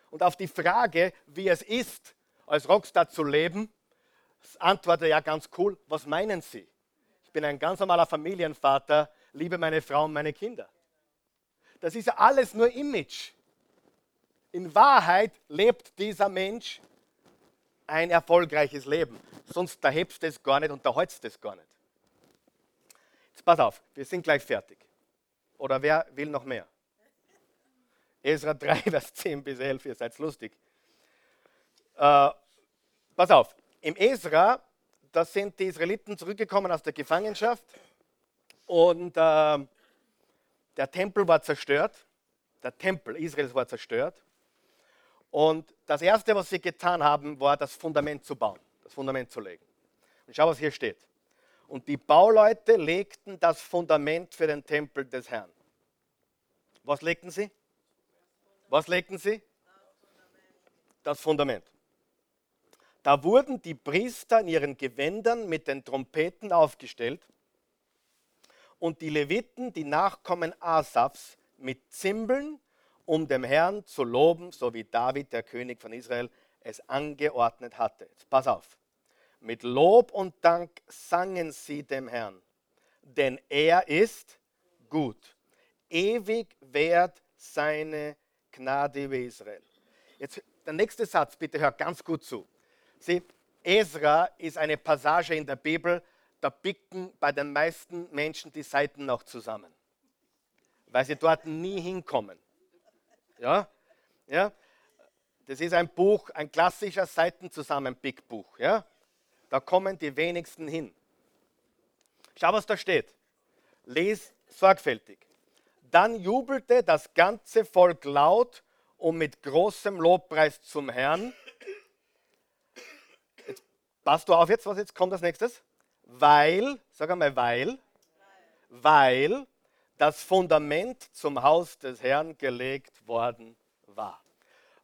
Und auf die Frage, wie es ist, als Rockstar zu leben, antwortet er ja ganz cool, was meinen Sie? Ich bin ein ganz normaler Familienvater, liebe meine Frau und meine Kinder. Das ist ja alles nur Image. In Wahrheit lebt dieser Mensch ein erfolgreiches Leben. Sonst da hebst du es gar nicht und da du es gar nicht. Jetzt pass auf, wir sind gleich fertig. Oder wer will noch mehr? Esra 3, Vers 10 bis 11, ihr seid lustig. Äh, pass auf, im Esra, da sind die Israeliten zurückgekommen aus der Gefangenschaft und äh, der Tempel war zerstört. Der Tempel Israels war zerstört. Und das Erste, was sie getan haben, war das Fundament zu bauen, das Fundament zu legen. Und schau, was hier steht. Und die Bauleute legten das Fundament für den Tempel des Herrn. Was legten sie? Was legten sie? Das Fundament. Da wurden die Priester in ihren Gewändern mit den Trompeten aufgestellt und die Leviten, die Nachkommen Asafs, mit Zimbeln, um dem Herrn zu loben, so wie David, der König von Israel, es angeordnet hatte. Jetzt pass auf. Mit Lob und Dank sangen sie dem Herrn, denn er ist gut. Ewig währt seine Gnade über Israel. Jetzt der nächste Satz, bitte hört ganz gut zu. Sie, Esra ist eine Passage in der Bibel, da bicken bei den meisten Menschen die Seiten noch zusammen, weil sie dort nie hinkommen. Ja, ja. Das ist ein Buch, ein klassischer Seitenzusammenpickbuch. Ja, da kommen die wenigsten hin. Schau, was da steht. Les sorgfältig. Dann jubelte das ganze Volk laut und mit großem Lobpreis zum Herrn. Jetzt passt du auf jetzt, was jetzt kommt als nächstes? Weil, sag einmal, weil, weil das Fundament zum Haus des Herrn gelegt worden war.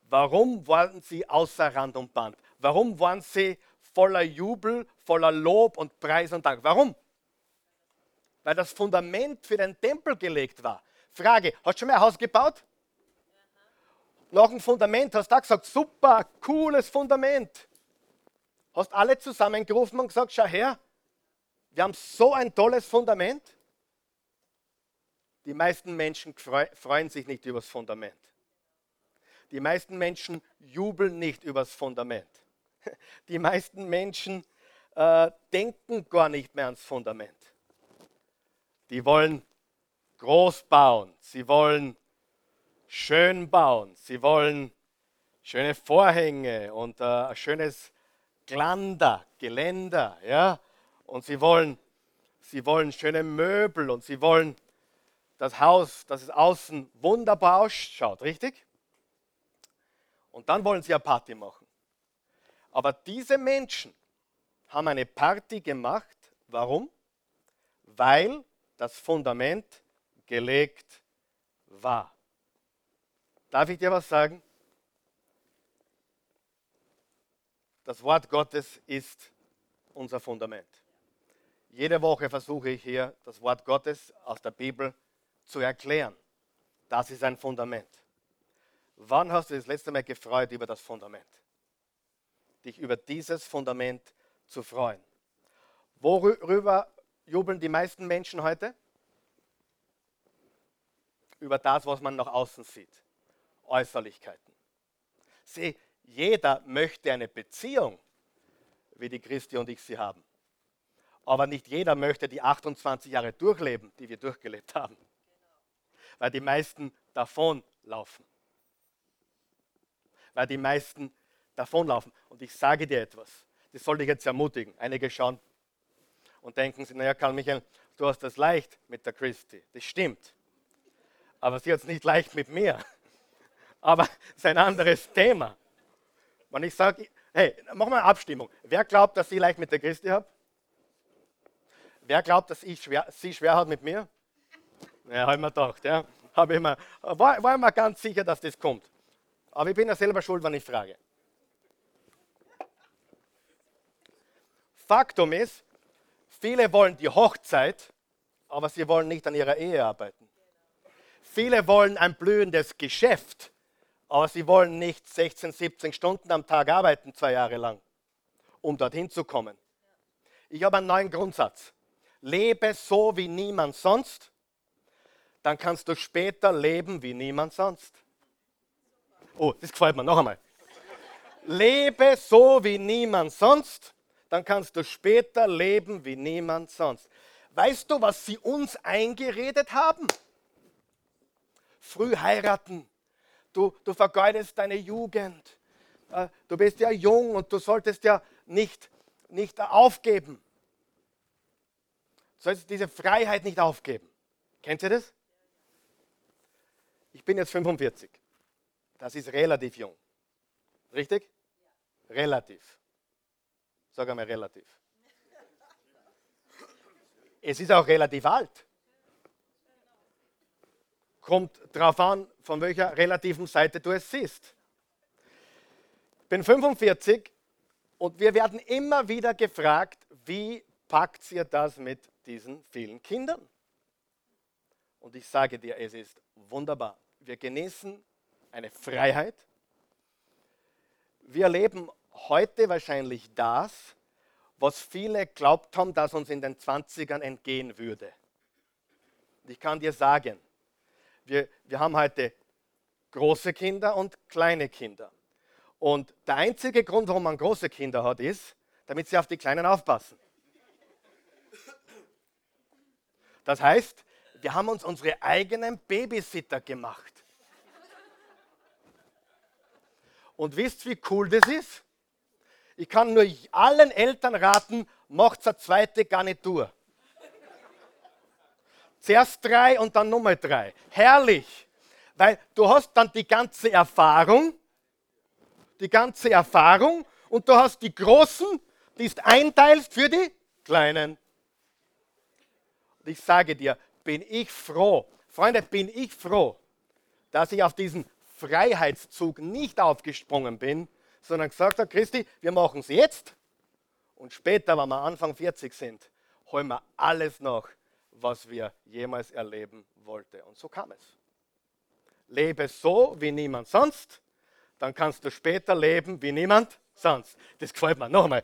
Warum waren sie außer Rand und Band? Warum waren sie voller Jubel, voller Lob und Preis und Dank? Warum? Weil das Fundament für den Tempel gelegt war. Frage, hast du schon mal ein Haus gebaut? Nach dem Fundament hast du auch gesagt, super, cooles Fundament. Hast alle zusammengerufen und gesagt, schau her, wir haben so ein tolles Fundament. Die meisten Menschen freuen sich nicht über das Fundament. Die meisten Menschen jubeln nicht über das Fundament. Die meisten Menschen äh, denken gar nicht mehr ans Fundament. Die wollen groß bauen, sie wollen schön bauen, sie wollen schöne Vorhänge und äh, ein schönes Glander, Geländer, ja, und sie wollen, sie wollen schöne Möbel und sie wollen das Haus, dass es außen wunderbar ausschaut, richtig? Und dann wollen sie eine Party machen. Aber diese Menschen haben eine Party gemacht. Warum? Weil das Fundament gelegt war. Darf ich dir was sagen? Das Wort Gottes ist unser Fundament. Jede Woche versuche ich hier das Wort Gottes aus der Bibel zu erklären. Das ist ein Fundament. Wann hast du das letzte Mal gefreut über das Fundament? Dich über dieses Fundament zu freuen. Worüber jubeln die meisten Menschen heute? Über das, was man nach außen sieht. Äußerlichkeiten. Sieh, jeder möchte eine Beziehung, wie die Christi und ich sie haben. Aber nicht jeder möchte die 28 Jahre durchleben, die wir durchgelebt haben. Weil die meisten davonlaufen. Weil die meisten davonlaufen. Und ich sage dir etwas, das soll dich jetzt ermutigen. Einige schauen und denken sich, naja, Karl Michael, du hast das leicht mit der Christi. Das stimmt. Aber sie hat es nicht leicht mit mir. Aber es ist ein anderes Thema. Wenn ich sage, hey, mach mal eine Abstimmung. Wer glaubt, dass ich leicht mit der Christi habe? Wer glaubt, dass ich schwer, sie schwer hat mit mir? Ja, habe ich mir gedacht. Ja. Ich mir, war, war ich mir ganz sicher, dass das kommt. Aber ich bin ja selber schuld, wenn ich frage. Faktum ist, viele wollen die Hochzeit, aber sie wollen nicht an ihrer Ehe arbeiten. Viele wollen ein blühendes Geschäft, aber sie wollen nicht 16, 17 Stunden am Tag arbeiten, zwei Jahre lang, um dorthin zu kommen. Ich habe einen neuen Grundsatz. Lebe so wie niemand sonst, dann kannst du später leben wie niemand sonst. Oh, das gefällt mir noch einmal. Lebe so wie niemand sonst, dann kannst du später leben wie niemand sonst. Weißt du, was sie uns eingeredet haben? Früh heiraten, du, du vergeudest deine Jugend. Äh, du bist ja jung und du solltest ja nicht, nicht aufgeben. Du solltest diese Freiheit nicht aufgeben. Kennt ihr das? Ich bin jetzt 45. Das ist relativ jung. Richtig? Relativ. Sag einmal relativ. Es ist auch relativ alt kommt darauf an, von welcher relativen Seite du es siehst. Ich bin 45 und wir werden immer wieder gefragt, wie packt ihr das mit diesen vielen Kindern? Und ich sage dir, es ist wunderbar. Wir genießen eine Freiheit. Wir erleben heute wahrscheinlich das, was viele glaubt haben, dass uns in den 20ern entgehen würde. Ich kann dir sagen, wir, wir haben heute große Kinder und kleine Kinder. Und der einzige Grund, warum man große Kinder hat, ist, damit sie auf die Kleinen aufpassen. Das heißt, wir haben uns unsere eigenen Babysitter gemacht. Und wisst, wie cool das ist? Ich kann nur allen Eltern raten, macht eine zweite Garnitur. Zuerst drei und dann Nummer drei. Herrlich, weil du hast dann die ganze Erfahrung die ganze Erfahrung und du hast die Großen, die ist einteilst für die Kleinen. Und ich sage dir, bin ich froh, Freunde, bin ich froh, dass ich auf diesen Freiheitszug nicht aufgesprungen bin, sondern gesagt habe, Christi, wir machen es jetzt und später, wenn wir Anfang 40 sind, holen wir alles noch, was wir jemals erleben wollten. Und so kam es. Lebe so wie niemand sonst dann kannst du später leben wie niemand sonst. Das gefällt mir. Nochmal.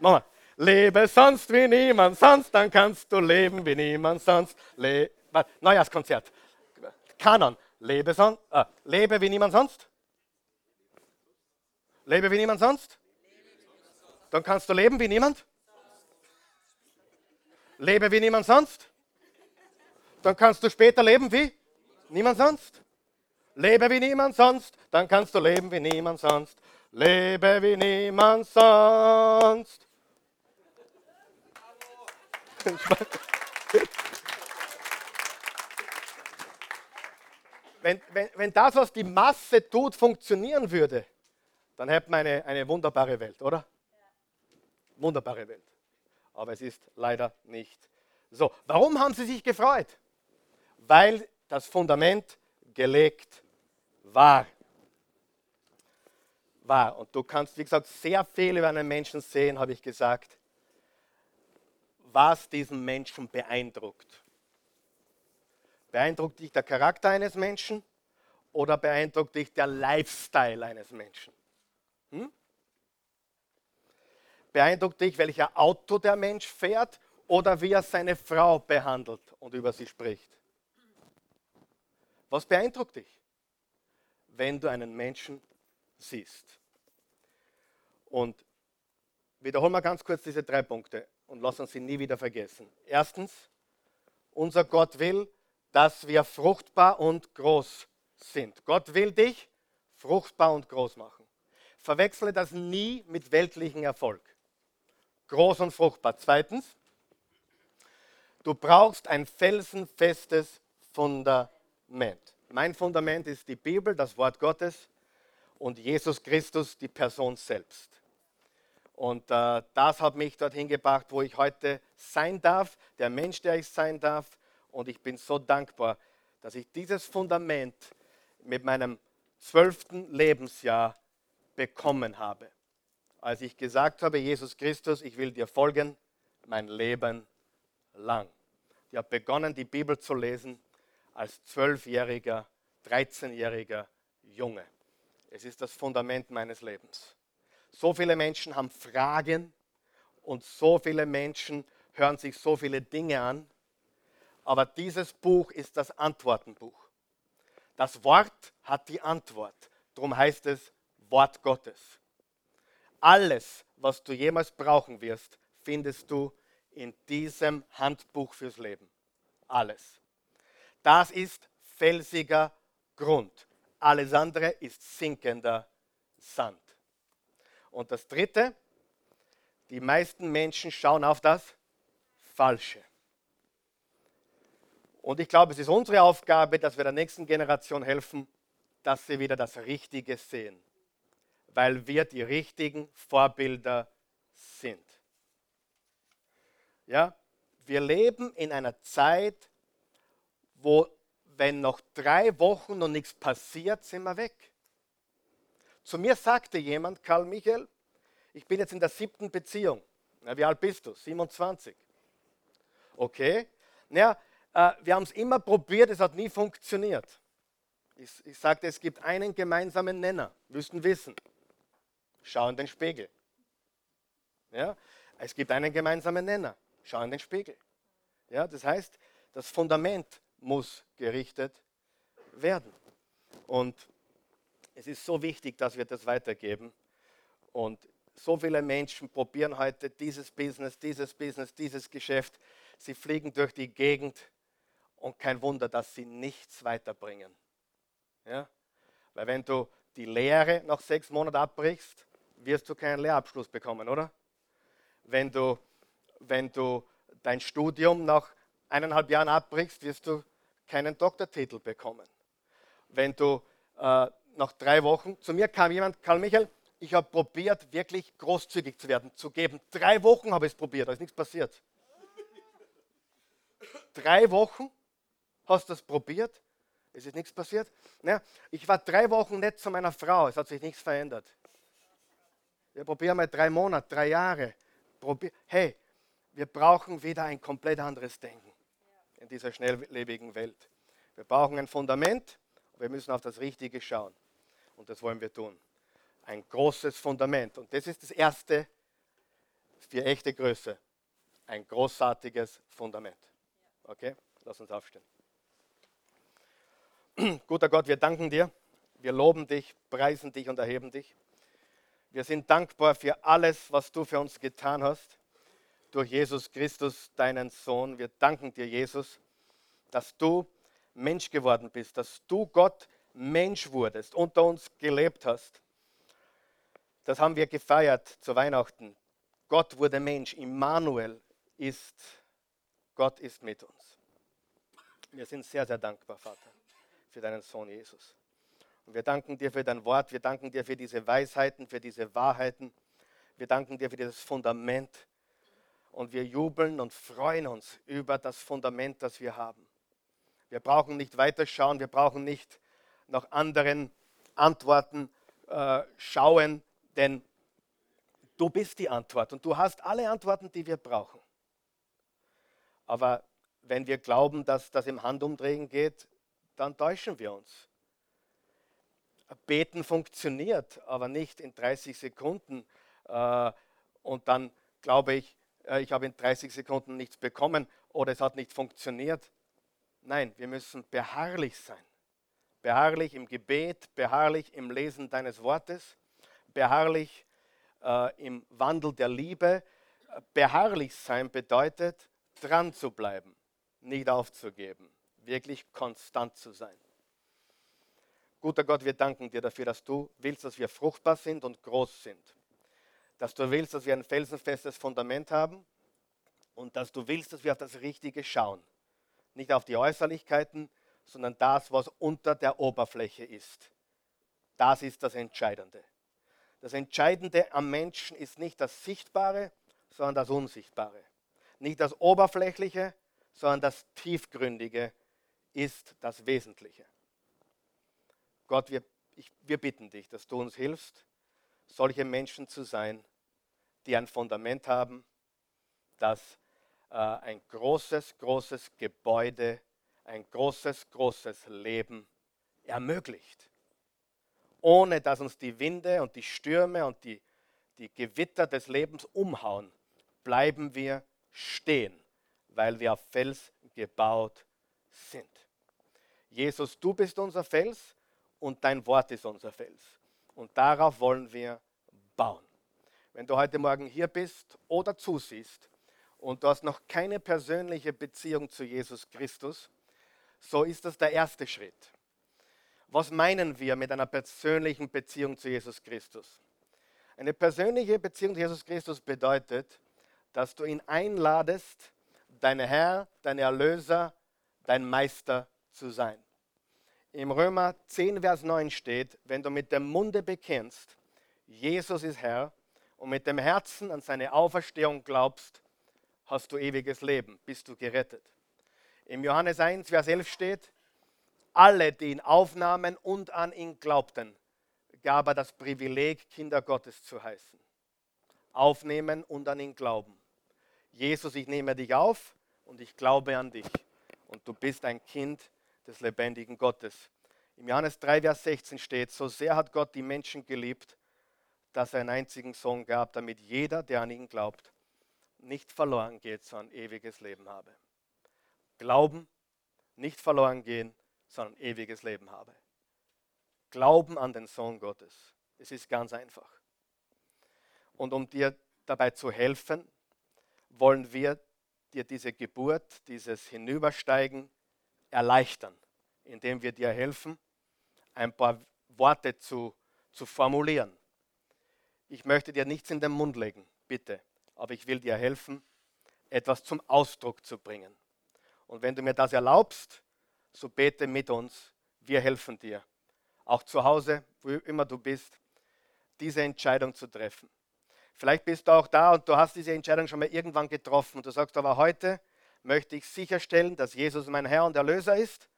Nochmal. Lebe sonst wie niemand sonst, dann kannst du leben wie niemand sonst. Le Neujahrskonzert. Kanon. Lebe, son äh, lebe wie niemand sonst. Lebe wie niemand sonst. Dann kannst du leben wie niemand. Lebe wie niemand sonst. Dann kannst du später leben wie niemand sonst. Lebe wie niemand sonst, dann kannst du leben wie niemand sonst. Lebe wie niemand sonst. Wenn, wenn, wenn das, was die Masse tut, funktionieren würde, dann hätten wir eine, eine wunderbare Welt, oder? Wunderbare Welt. Aber es ist leider nicht so. Warum haben sie sich gefreut? Weil das Fundament gelegt war. War. Und du kannst, wie gesagt, sehr viel über einen Menschen sehen, habe ich gesagt, was diesen Menschen beeindruckt. Beeindruckt dich der Charakter eines Menschen oder beeindruckt dich der Lifestyle eines Menschen? Hm? Beeindruckt dich, welcher Auto der Mensch fährt oder wie er seine Frau behandelt und über sie spricht? Was beeindruckt dich? wenn du einen Menschen siehst. Und wiederholen wir ganz kurz diese drei Punkte und lassen uns sie nie wieder vergessen. Erstens, unser Gott will, dass wir fruchtbar und groß sind. Gott will dich fruchtbar und groß machen. Verwechsle das nie mit weltlichem Erfolg. Groß und fruchtbar. Zweitens, du brauchst ein felsenfestes Fundament. Mein Fundament ist die Bibel, das Wort Gottes und Jesus Christus, die Person selbst. Und äh, das hat mich dorthin gebracht, wo ich heute sein darf, der Mensch, der ich sein darf. Und ich bin so dankbar, dass ich dieses Fundament mit meinem zwölften Lebensjahr bekommen habe. Als ich gesagt habe, Jesus Christus, ich will dir folgen, mein Leben lang. Ich habe begonnen, die Bibel zu lesen als zwölfjähriger, 13-jähriger Junge. Es ist das Fundament meines Lebens. So viele Menschen haben Fragen und so viele Menschen hören sich so viele Dinge an. Aber dieses Buch ist das Antwortenbuch. Das Wort hat die Antwort. Darum heißt es Wort Gottes. Alles, was du jemals brauchen wirst, findest du in diesem Handbuch fürs Leben. Alles. Das ist felsiger Grund. Alles andere ist sinkender Sand. Und das Dritte, die meisten Menschen schauen auf das Falsche. Und ich glaube, es ist unsere Aufgabe, dass wir der nächsten Generation helfen, dass sie wieder das Richtige sehen, weil wir die richtigen Vorbilder sind. Ja, wir leben in einer Zeit, wo, wenn noch drei Wochen noch nichts passiert, sind wir weg. Zu mir sagte jemand, Karl Michael, ich bin jetzt in der siebten Beziehung. Na, wie alt bist du? 27. Okay. Naja, äh, wir haben es immer probiert, es hat nie funktioniert. Ich, ich sagte, es gibt einen gemeinsamen Nenner, müssten wissen. Schau in den Spiegel. Ja? Es gibt einen gemeinsamen Nenner. Schau in den Spiegel. Ja? Das heißt, das Fundament muss gerichtet werden. Und es ist so wichtig, dass wir das weitergeben. Und so viele Menschen probieren heute dieses Business, dieses Business, dieses Geschäft. Sie fliegen durch die Gegend und kein Wunder, dass sie nichts weiterbringen. Ja? Weil wenn du die Lehre nach sechs Monaten abbrichst, wirst du keinen Lehrabschluss bekommen, oder? Wenn du, wenn du dein Studium nach eineinhalb Jahren abbrichst, wirst du keinen Doktortitel bekommen. Wenn du äh, nach drei Wochen, zu mir kam jemand, Karl Michael, ich habe probiert, wirklich großzügig zu werden, zu geben. Drei Wochen habe ich es probiert, da ist nichts passiert. Drei Wochen hast du es probiert, es ist nichts passiert. Ja, ich war drei Wochen nett zu meiner Frau, es hat sich nichts verändert. Wir probieren mal drei Monate, drei Jahre. Probier hey, wir brauchen wieder ein komplett anderes Denken in dieser schnelllebigen Welt. Wir brauchen ein Fundament, wir müssen auf das Richtige schauen. Und das wollen wir tun. Ein großes Fundament. Und das ist das Erste für echte Größe. Ein großartiges Fundament. Okay? Lass uns aufstehen. Guter Gott, wir danken dir. Wir loben dich, preisen dich und erheben dich. Wir sind dankbar für alles, was du für uns getan hast, durch Jesus Christus, deinen Sohn. Wir danken dir, Jesus, dass du Mensch geworden bist, dass du Gott Mensch wurdest, unter uns gelebt hast. Das haben wir gefeiert zu Weihnachten. Gott wurde Mensch. Immanuel ist, Gott ist mit uns. Wir sind sehr, sehr dankbar, Vater, für deinen Sohn Jesus. Wir danken dir für dein Wort, wir danken dir für diese Weisheiten, für diese Wahrheiten. Wir danken dir für dieses Fundament. Und wir jubeln und freuen uns über das Fundament, das wir haben. Wir brauchen nicht weiterschauen, wir brauchen nicht nach anderen Antworten äh, schauen, denn du bist die Antwort und du hast alle Antworten, die wir brauchen. Aber wenn wir glauben, dass das im Handumdrehen geht, dann täuschen wir uns. Beten funktioniert, aber nicht in 30 Sekunden. Äh, und dann glaube ich, äh, ich habe in 30 Sekunden nichts bekommen oder es hat nicht funktioniert. Nein, wir müssen beharrlich sein beharrlich im Gebet, beharrlich im Lesen deines Wortes, beharrlich äh, im Wandel der Liebe. Beharrlich sein bedeutet, dran zu bleiben, nicht aufzugeben, wirklich konstant zu sein. Guter Gott, wir danken dir dafür, dass du willst, dass wir fruchtbar sind und groß sind. Dass du willst, dass wir ein felsenfestes Fundament haben und dass du willst, dass wir auf das Richtige schauen. Nicht auf die Äußerlichkeiten, sondern das, was unter der Oberfläche ist. Das ist das Entscheidende. Das Entscheidende am Menschen ist nicht das Sichtbare, sondern das Unsichtbare. Nicht das Oberflächliche, sondern das Tiefgründige ist das Wesentliche. Gott, wir, ich, wir bitten dich, dass du uns hilfst, solche Menschen zu sein, die ein Fundament haben, das äh, ein großes, großes Gebäude ein großes, großes Leben ermöglicht. Ohne dass uns die Winde und die Stürme und die, die Gewitter des Lebens umhauen, bleiben wir stehen, weil wir auf Fels gebaut sind. Jesus, du bist unser Fels und dein Wort ist unser Fels. Und darauf wollen wir bauen. Wenn du heute Morgen hier bist oder zusiehst und du hast noch keine persönliche Beziehung zu Jesus Christus, so ist das der erste Schritt. Was meinen wir mit einer persönlichen Beziehung zu Jesus Christus? Eine persönliche Beziehung zu Jesus Christus bedeutet, dass du ihn einladest, dein Herr, dein Erlöser, dein Meister zu sein. Im Römer 10, Vers 9 steht, wenn du mit dem Munde bekennst, Jesus ist Herr, und mit dem Herzen an seine Auferstehung glaubst, hast du ewiges Leben, bist du gerettet. Im Johannes 1, Vers 11 steht, alle, die ihn aufnahmen und an ihn glaubten, gab er das Privileg, Kinder Gottes zu heißen. Aufnehmen und an ihn glauben. Jesus, ich nehme dich auf und ich glaube an dich. und du bist ein Kind des lebendigen Gottes. Im Johannes 3, Vers 16 steht, so sehr hat Gott die Menschen geliebt, dass er einen einzigen Sohn gab, damit jeder, der an ihn glaubt, nicht verloren geht, sondern ewiges Leben habe. Glauben, nicht verloren gehen, sondern ewiges Leben habe. Glauben an den Sohn Gottes. Es ist ganz einfach. Und um dir dabei zu helfen, wollen wir dir diese Geburt, dieses Hinübersteigen erleichtern, indem wir dir helfen, ein paar Worte zu, zu formulieren. Ich möchte dir nichts in den Mund legen, bitte, aber ich will dir helfen, etwas zum Ausdruck zu bringen. Und wenn du mir das erlaubst, so bete mit uns, wir helfen dir, auch zu Hause, wo immer du bist, diese Entscheidung zu treffen. Vielleicht bist du auch da und du hast diese Entscheidung schon mal irgendwann getroffen und du sagst aber heute möchte ich sicherstellen, dass Jesus mein Herr und Erlöser ist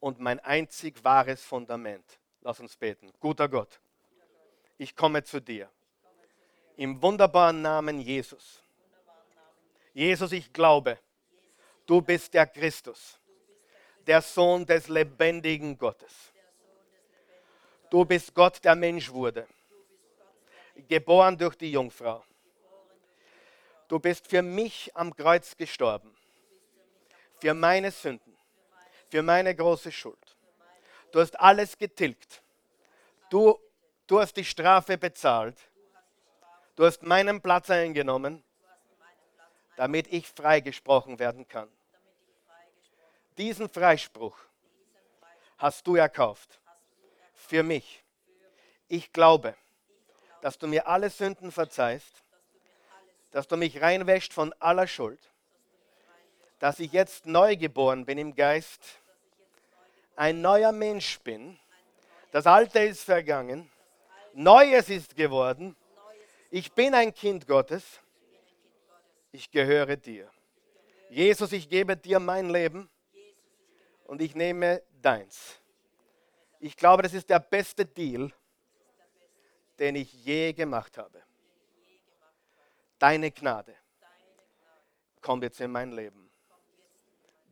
und mein einzig wahres Fundament. Lass uns beten. Guter Gott, ich komme zu dir. Im wunderbaren Namen Jesus. Jesus, ich glaube, du bist der Christus, der Sohn des lebendigen Gottes. Du bist Gott, der Mensch wurde geboren durch die Jungfrau. Du bist für mich am Kreuz gestorben, für meine Sünden, für meine große Schuld. Du hast alles getilgt. Du, du hast die Strafe bezahlt. Du hast meinen Platz eingenommen, damit ich freigesprochen werden kann. Diesen Freispruch hast du erkauft. Für mich. Ich glaube, dass du mir alle Sünden verzeihst, dass du mich reinwäscht von aller Schuld, dass ich jetzt neu geboren bin im Geist, ein neuer Mensch bin, das Alte ist vergangen, Neues ist geworden, ich bin ein Kind Gottes, ich gehöre dir. Jesus, ich gebe dir mein Leben und ich nehme deins. Ich glaube, das ist der beste Deal, den ich je gemacht habe. Deine Gnade kommt jetzt in mein Leben.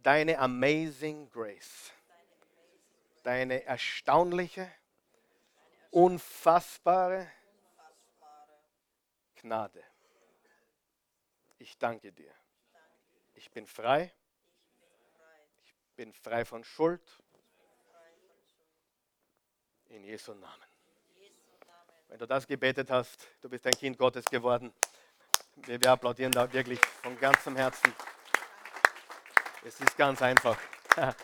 Deine amazing grace. Deine erstaunliche, unfassbare Gnade. Ich danke dir. Ich bin frei. Ich bin frei von Schuld. In Jesu Namen. Wenn du das gebetet hast, du bist ein Kind Gottes geworden. Wir, applaudieren da wirklich von ganzem Herzen. Es ist ganz einfach,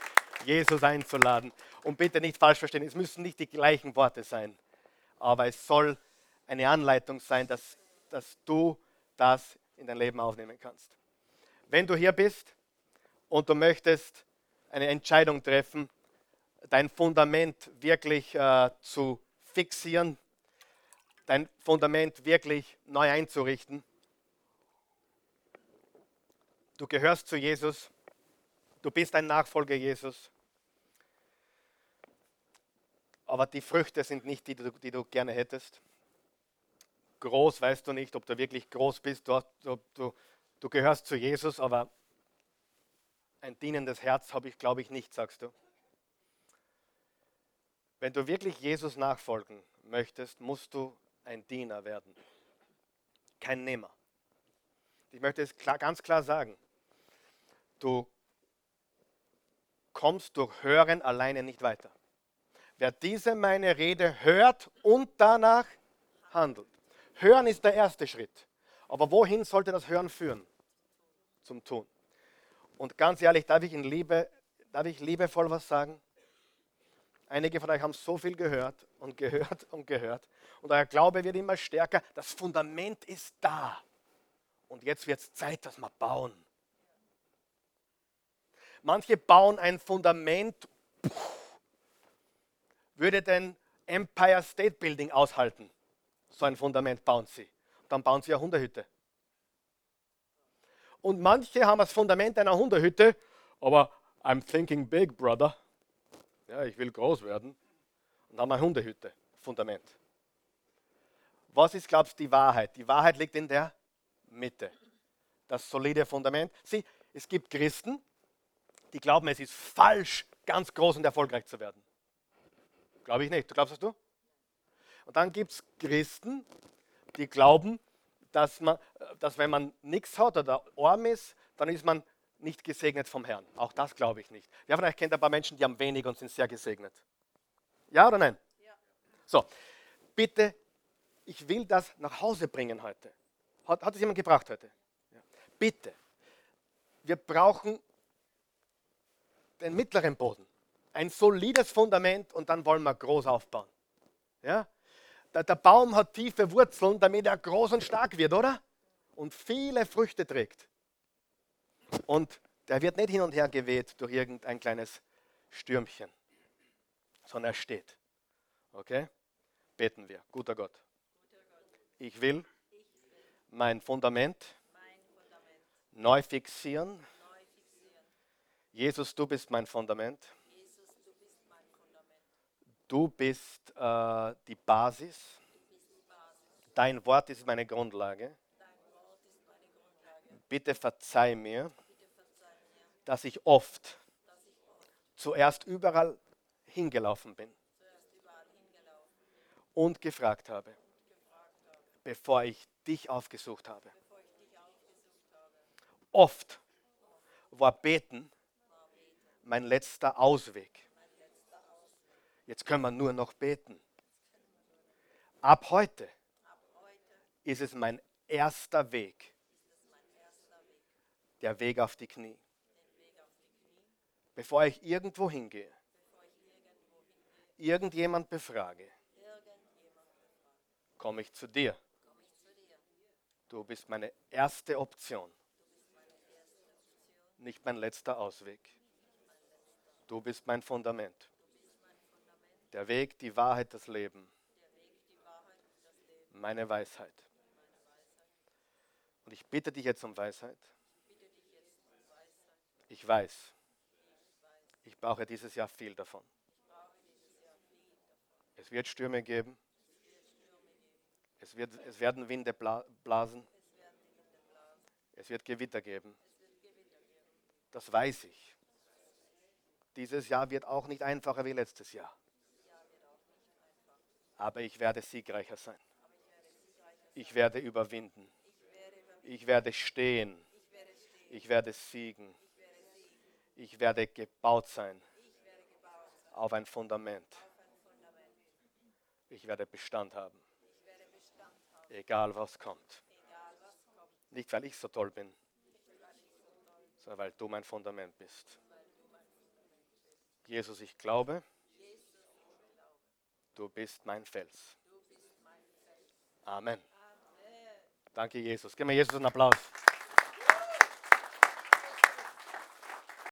Jesus einzuladen. Und bitte nicht falsch verstehen, es müssen nicht die gleichen Worte sein, aber es soll eine Anleitung sein, dass, dass du das in dein Leben aufnehmen kannst. Wenn du hier bist und du möchtest eine Entscheidung treffen, dein Fundament wirklich äh, zu fixieren, dein Fundament wirklich neu einzurichten. Du gehörst zu Jesus. Du bist ein Nachfolger Jesus. Aber die Früchte sind nicht die, die du gerne hättest. Groß weißt du nicht, ob du wirklich groß bist. Du, du, du, gehörst zu Jesus, aber ein dienendes Herz habe ich, glaube ich, nicht, sagst du. Wenn du wirklich Jesus nachfolgen möchtest, musst du ein Diener werden, kein Nehmer. Ich möchte es klar, ganz klar sagen. Du kommst durch Hören alleine nicht weiter. Wer diese meine Rede hört und danach handelt. Hören ist der erste Schritt. Aber wohin sollte das Hören führen? Zum Tun. Und ganz ehrlich, darf ich in Liebe, darf ich liebevoll was sagen? Einige von euch haben so viel gehört und gehört und gehört. Und euer Glaube wird immer stärker. Das Fundament ist da. Und jetzt wird es Zeit, dass wir bauen. Manche bauen ein Fundament, würde den Empire State Building aushalten. So ein Fundament bauen sie. Dann bauen sie eine Hundehütte. Und manche haben das Fundament einer Hundehütte, aber I'm thinking big, brother. Ja, ich will groß werden. Und haben eine Hundehütte, Fundament. Was ist, glaubst du, die Wahrheit? Die Wahrheit liegt in der Mitte. Das solide Fundament. Sieh, es gibt Christen, die glauben, es ist falsch, ganz groß und erfolgreich zu werden. Glaube ich nicht. Du glaubst das du? Und dann gibt es Christen, die glauben, dass, man, dass wenn man nichts hat oder arm ist, dann ist man nicht gesegnet vom Herrn. Auch das glaube ich nicht. Wer von euch kennt ein paar Menschen, die haben wenig und sind sehr gesegnet? Ja oder nein? Ja. So, bitte, ich will das nach Hause bringen heute. Hat, hat es jemand gebracht heute? Ja. Bitte, wir brauchen den mittleren Boden. Ein solides Fundament und dann wollen wir groß aufbauen. Ja? Der, der Baum hat tiefe Wurzeln, damit er groß und stark wird, oder? Und viele Früchte trägt. Und der wird nicht hin und her geweht durch irgendein kleines Stürmchen, sondern er steht. Okay? Beten wir. Guter Gott. Ich will mein Fundament neu fixieren. Jesus, du bist mein Fundament. Du bist äh, die Basis. Dein Wort ist meine Grundlage. Bitte verzeih mir, dass ich oft zuerst überall hingelaufen bin und gefragt habe, bevor ich dich aufgesucht habe. Oft war Beten mein letzter Ausweg. Jetzt können wir nur noch beten. Ab heute ist es mein erster Weg. Der Weg auf die Knie. Bevor ich irgendwo hingehe, irgendjemand befrage, komme ich zu dir. Du bist meine erste Option, nicht mein letzter Ausweg. Du bist mein Fundament. Der Weg, die Wahrheit, das Leben. Meine Weisheit. Und ich bitte dich jetzt um Weisheit. Ich weiß, ich brauche dieses Jahr viel davon. Es wird Stürme geben. Es, wird, es werden Winde blasen. Es wird Gewitter geben. Das weiß ich. Dieses Jahr wird auch nicht einfacher wie letztes Jahr aber ich werde siegreicher sein. Ich werde überwinden. Ich werde stehen. Ich werde siegen. Ich werde gebaut sein auf ein Fundament. Ich werde Bestand haben. Egal was kommt. Nicht weil ich so toll bin, sondern weil du mein Fundament bist. Jesus, ich glaube, Du bist mein Fels. Amen. Danke, Jesus. Gib mir Jesus einen Applaus.